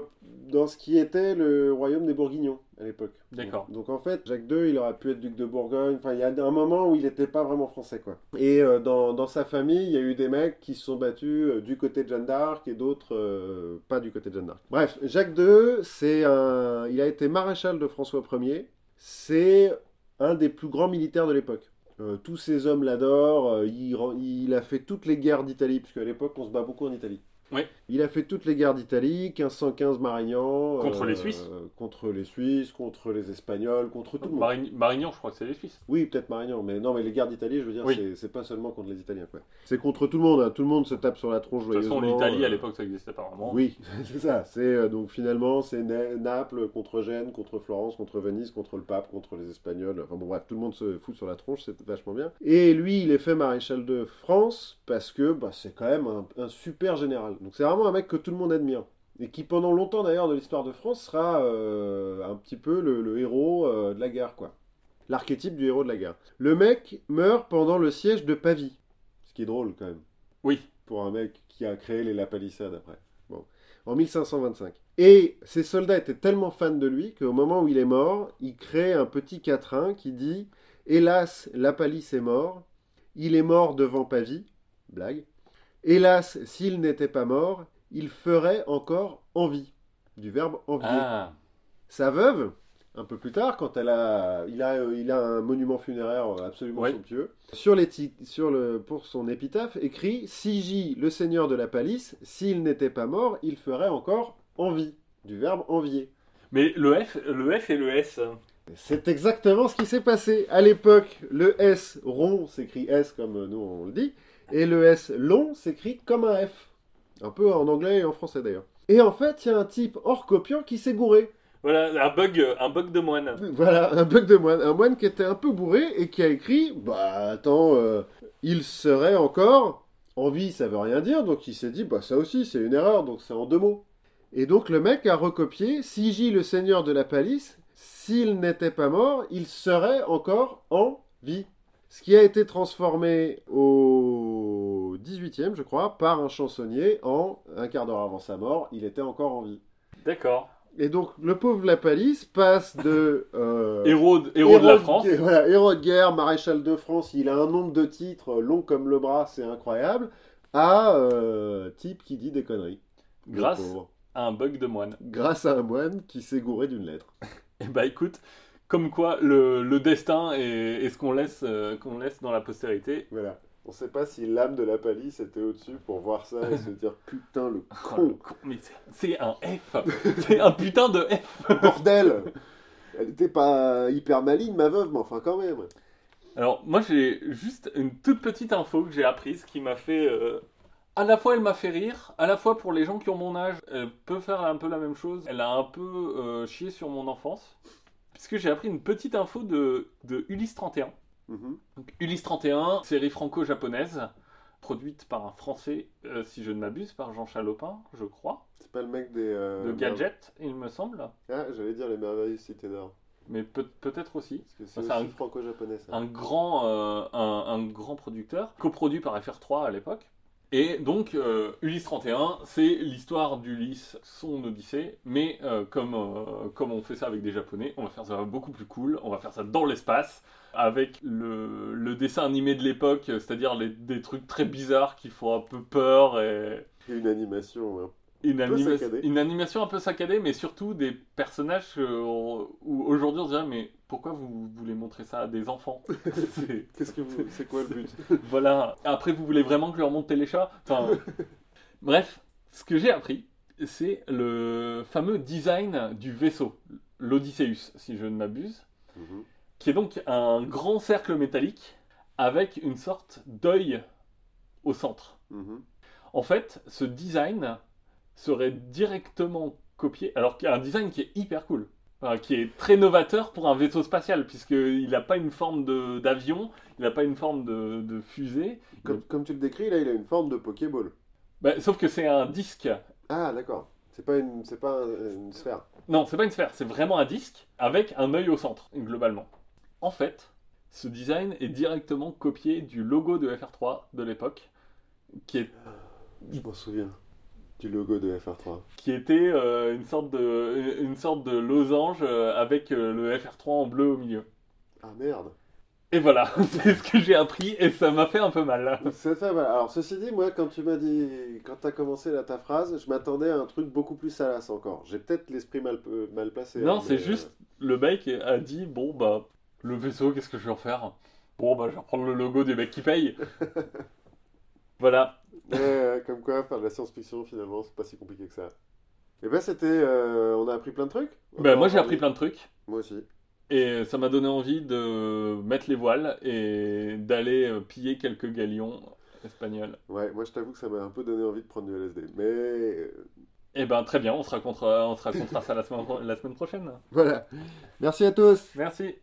dans ce qui était le royaume des Bourguignons à l'époque. D'accord. Donc en fait, Jacques II, il aurait pu être duc de Bourgogne. Enfin, il y a un moment où il n'était pas vraiment français, quoi. Et euh, dans, dans sa famille, il y a eu des mecs qui se sont battus euh, du côté de Jeanne d'Arc et d'autres euh, pas du côté de Jeanne d'Arc. Bref, Jacques II, c'est un, il a été maréchal de François Ier. C'est un des plus grands militaires de l'époque. Euh, tous ces hommes l'adorent. euh, il, il a fait toutes les guerres d'Italie, puisque à l'époque, on se bat beaucoup en Italie. Oui. Il a fait toutes les guerres d'Italie, 1515 Marignan. Contre les Suisses Contre les Suisses, contre les Espagnols, contre tout le monde. Marignan, je crois que c'est les Suisses. Oui, peut-être Marignan, mais non, mais les guerres d'Italie, je veux dire, Oui. c'est- pas seulement contre les Italiens, quoi. C'est contre tout le monde, hein. tout le monde se tape sur la tronche De toute façon, joyeusement. l'Italie, à euh, l'époque, ça n'existait pas vraiment. Oui, c'est ça. C'est euh, donc finalement c'est Na- Naples contre Gênes, contre Florence, contre Venise, contre le pape, contre les Espagnols. Enfin bon bref, tout le monde se fout sur la tronche, c'est vachement bien. Et lui, il est fait maréchal de France parce que bah, c'est quand même un, un super général. Donc c'est vraiment un mec que tout le monde admire. Et qui pendant longtemps d'ailleurs de l'histoire de France sera euh, un petit peu le, le héros euh, de la guerre, quoi. L'archétype du héros de la guerre. Le mec meurt pendant le siège de Pavie. Ce qui est drôle quand même Oui. pour un mec qui a créé les Lapalissades après. Bon. En 1525. Et ses soldats étaient tellement fans de lui qu'au moment où il est mort, il crée un petit quatrain qui dit Hélas, la palisse est mort. Il est mort devant Pavie. Blague. Hélas, s'il n'était pas mort, il ferait encore envie. Du verbe envier. Ah, Sa veuve, un peu plus tard, quand elle a, il a, il a un monument funéraire absolument somptueux. Sur, les sur le, pour son épitaphe, écrit Sigi, le seigneur de la palisse, s'il n'était pas mort, il ferait encore envie. Du verbe envier. mais le F, le F et le S. C'est exactement ce qui s'est passé. À l'époque, le S rond s'écrit S comme nous on le dit, et le S long s'écrit comme un F. Un peu en anglais et en français d'ailleurs. Et en fait, il y a un type hors copiant qui s'est gouré. Voilà, un bug, un bug de moine. Voilà, un bug de moine. Un moine qui était un peu bourré et qui a écrit Bah attends, euh, il serait encore. En vie, ça veut rien dire, donc il s'est dit Bah ça aussi, c'est une erreur, donc c'est en deux mots. Et donc le mec a recopié Sigi, le seigneur de la palisse, s'il n'était pas mort, il serait encore en vie. Ce qui a été transformé au 18e, je crois, par un chansonnier en un quart d'heure avant sa mort, il était encore en vie. D'accord. Et donc le pauvre la palisse passe de. euh, Héros, de- héros de la France. voilà, héros de guerre, maréchal de France, il a un nombre de titres long comme le bras, c'est incroyable, à euh, type qui dit des conneries. Grâce à un bug de moine. Grâce à un moine qui s'est gouré d'une lettre. Et bah écoute, comme quoi le, le destin est, est ce qu'on laisse, euh, qu'on laisse dans la postérité. Voilà. On sait pas si l'âme de la palisse était au-dessus pour voir ça et se dire putain le Oh, le con, mais c'est- c'est un F. c'est un putain de F. bordel Elle était pas hyper maligne ma veuve, mais enfin quand même. Alors moi j'ai juste une toute petite info que j'ai apprise qui m'a fait... euh, À la fois elle m'a fait rire, à la fois pour les gens qui ont mon âge, elle peut faire un peu la même chose. Elle a un peu euh, chié sur mon enfance. Puisque j'ai appris une petite info de, de Ulysse 31. Mhm. Donc, Ulysse 31, série franco-japonaise, produite par un Français, euh, si je ne m'abuse, par Jean Chalopin, je crois, C'est pas le mec des. euh, de Gadget, il me semble, Ah, j'allais dire les merveilleuses cités d'or. mais peut- peut-être aussi. Parce que c'est aussi un- franco-japonais ça. Un grand, euh, un, un grand producteur, coproduit par FR3 à l'époque. Et donc, euh, Ulysse 31, c'est l'histoire d'Ulysse, son Odyssée, mais euh, comme, euh, comme on fait ça avec des Japonais, on va faire ça beaucoup plus cool, on va faire ça dans l'espace, avec le, le dessin animé de l'époque, c'est-à-dire des trucs très bizarres qui font un peu peur Et une animation. hein. Une, anima- animation un peu saccadée, mais surtout des personnages où aujourd'hui on se dirait, mais pourquoi vous voulez montrer ça à des enfants C'est- Qu'est-ce que vous... C'est quoi le but voilà. Après, vous voulez vraiment que je leur montre Téléchat Enfin, bref, ce que j'ai appris, c'est le fameux design du vaisseau, l'Odysseus, si je ne m'abuse, Mhm. qui est donc un grand cercle métallique avec une sorte d'œil au centre. Mhm. En fait, ce design serait directement copié, alors qu'il y a un design qui est hyper cool, Enfin, qui est très novateur pour un vaisseau spatial, puisqu'il n'a pas une forme d'avion, il n'a pas une forme de, de fusée, Comme, comme tu le décris, là, il a une forme de Pokéball. Bah, sauf que c'est un disque. Ah, d'accord. C'est pas une, c'est pas un- une sphère. Non, c'est pas une sphère, c'est vraiment un disque avec un œil au centre, globalement. En fait, ce design est directement copié du logo de FR3 de l'époque, qui, est, Je m'en souviens. Du logo de FR3. qui était euh, une, sorte de, une sorte de losange euh, avec euh, le FR3 en bleu au milieu. Ah merde. Et voilà, c'est ce que j'ai appris et ça m'a fait un peu mal. Ça, voilà. Alors, ceci dit, moi, quand tu m'as dit, quand t'as commencé là, ta phrase, je m'attendais à un truc beaucoup plus salace encore. J'ai peut-être l'esprit mal, euh, mal placé. Non, hein, c'est juste, le mec a dit, bon bah, le vaisseau, qu'est-ce que je vais en faire? Bon bah, je vais reprendre le logo du mec qui paye. voilà, euh, ouais, comme quoi, faire de la science-fiction, finalement, c'est pas si compliqué que ça. Et ben, c'était. euh, on a appris plein de trucs. bah, moi j'ai appris plein de trucs. Moi aussi. Et ça m'a donné envie de mettre les voiles et d'aller euh, piller quelques galions espagnols. Ouais, moi, je t'avoue que ça m'a un peu donné envie de prendre du LSD. Mais. euh, Et ben très bien, on se racontera, on se racontera ça la semaine, la semaine prochaine. Voilà. Merci à tous. Merci.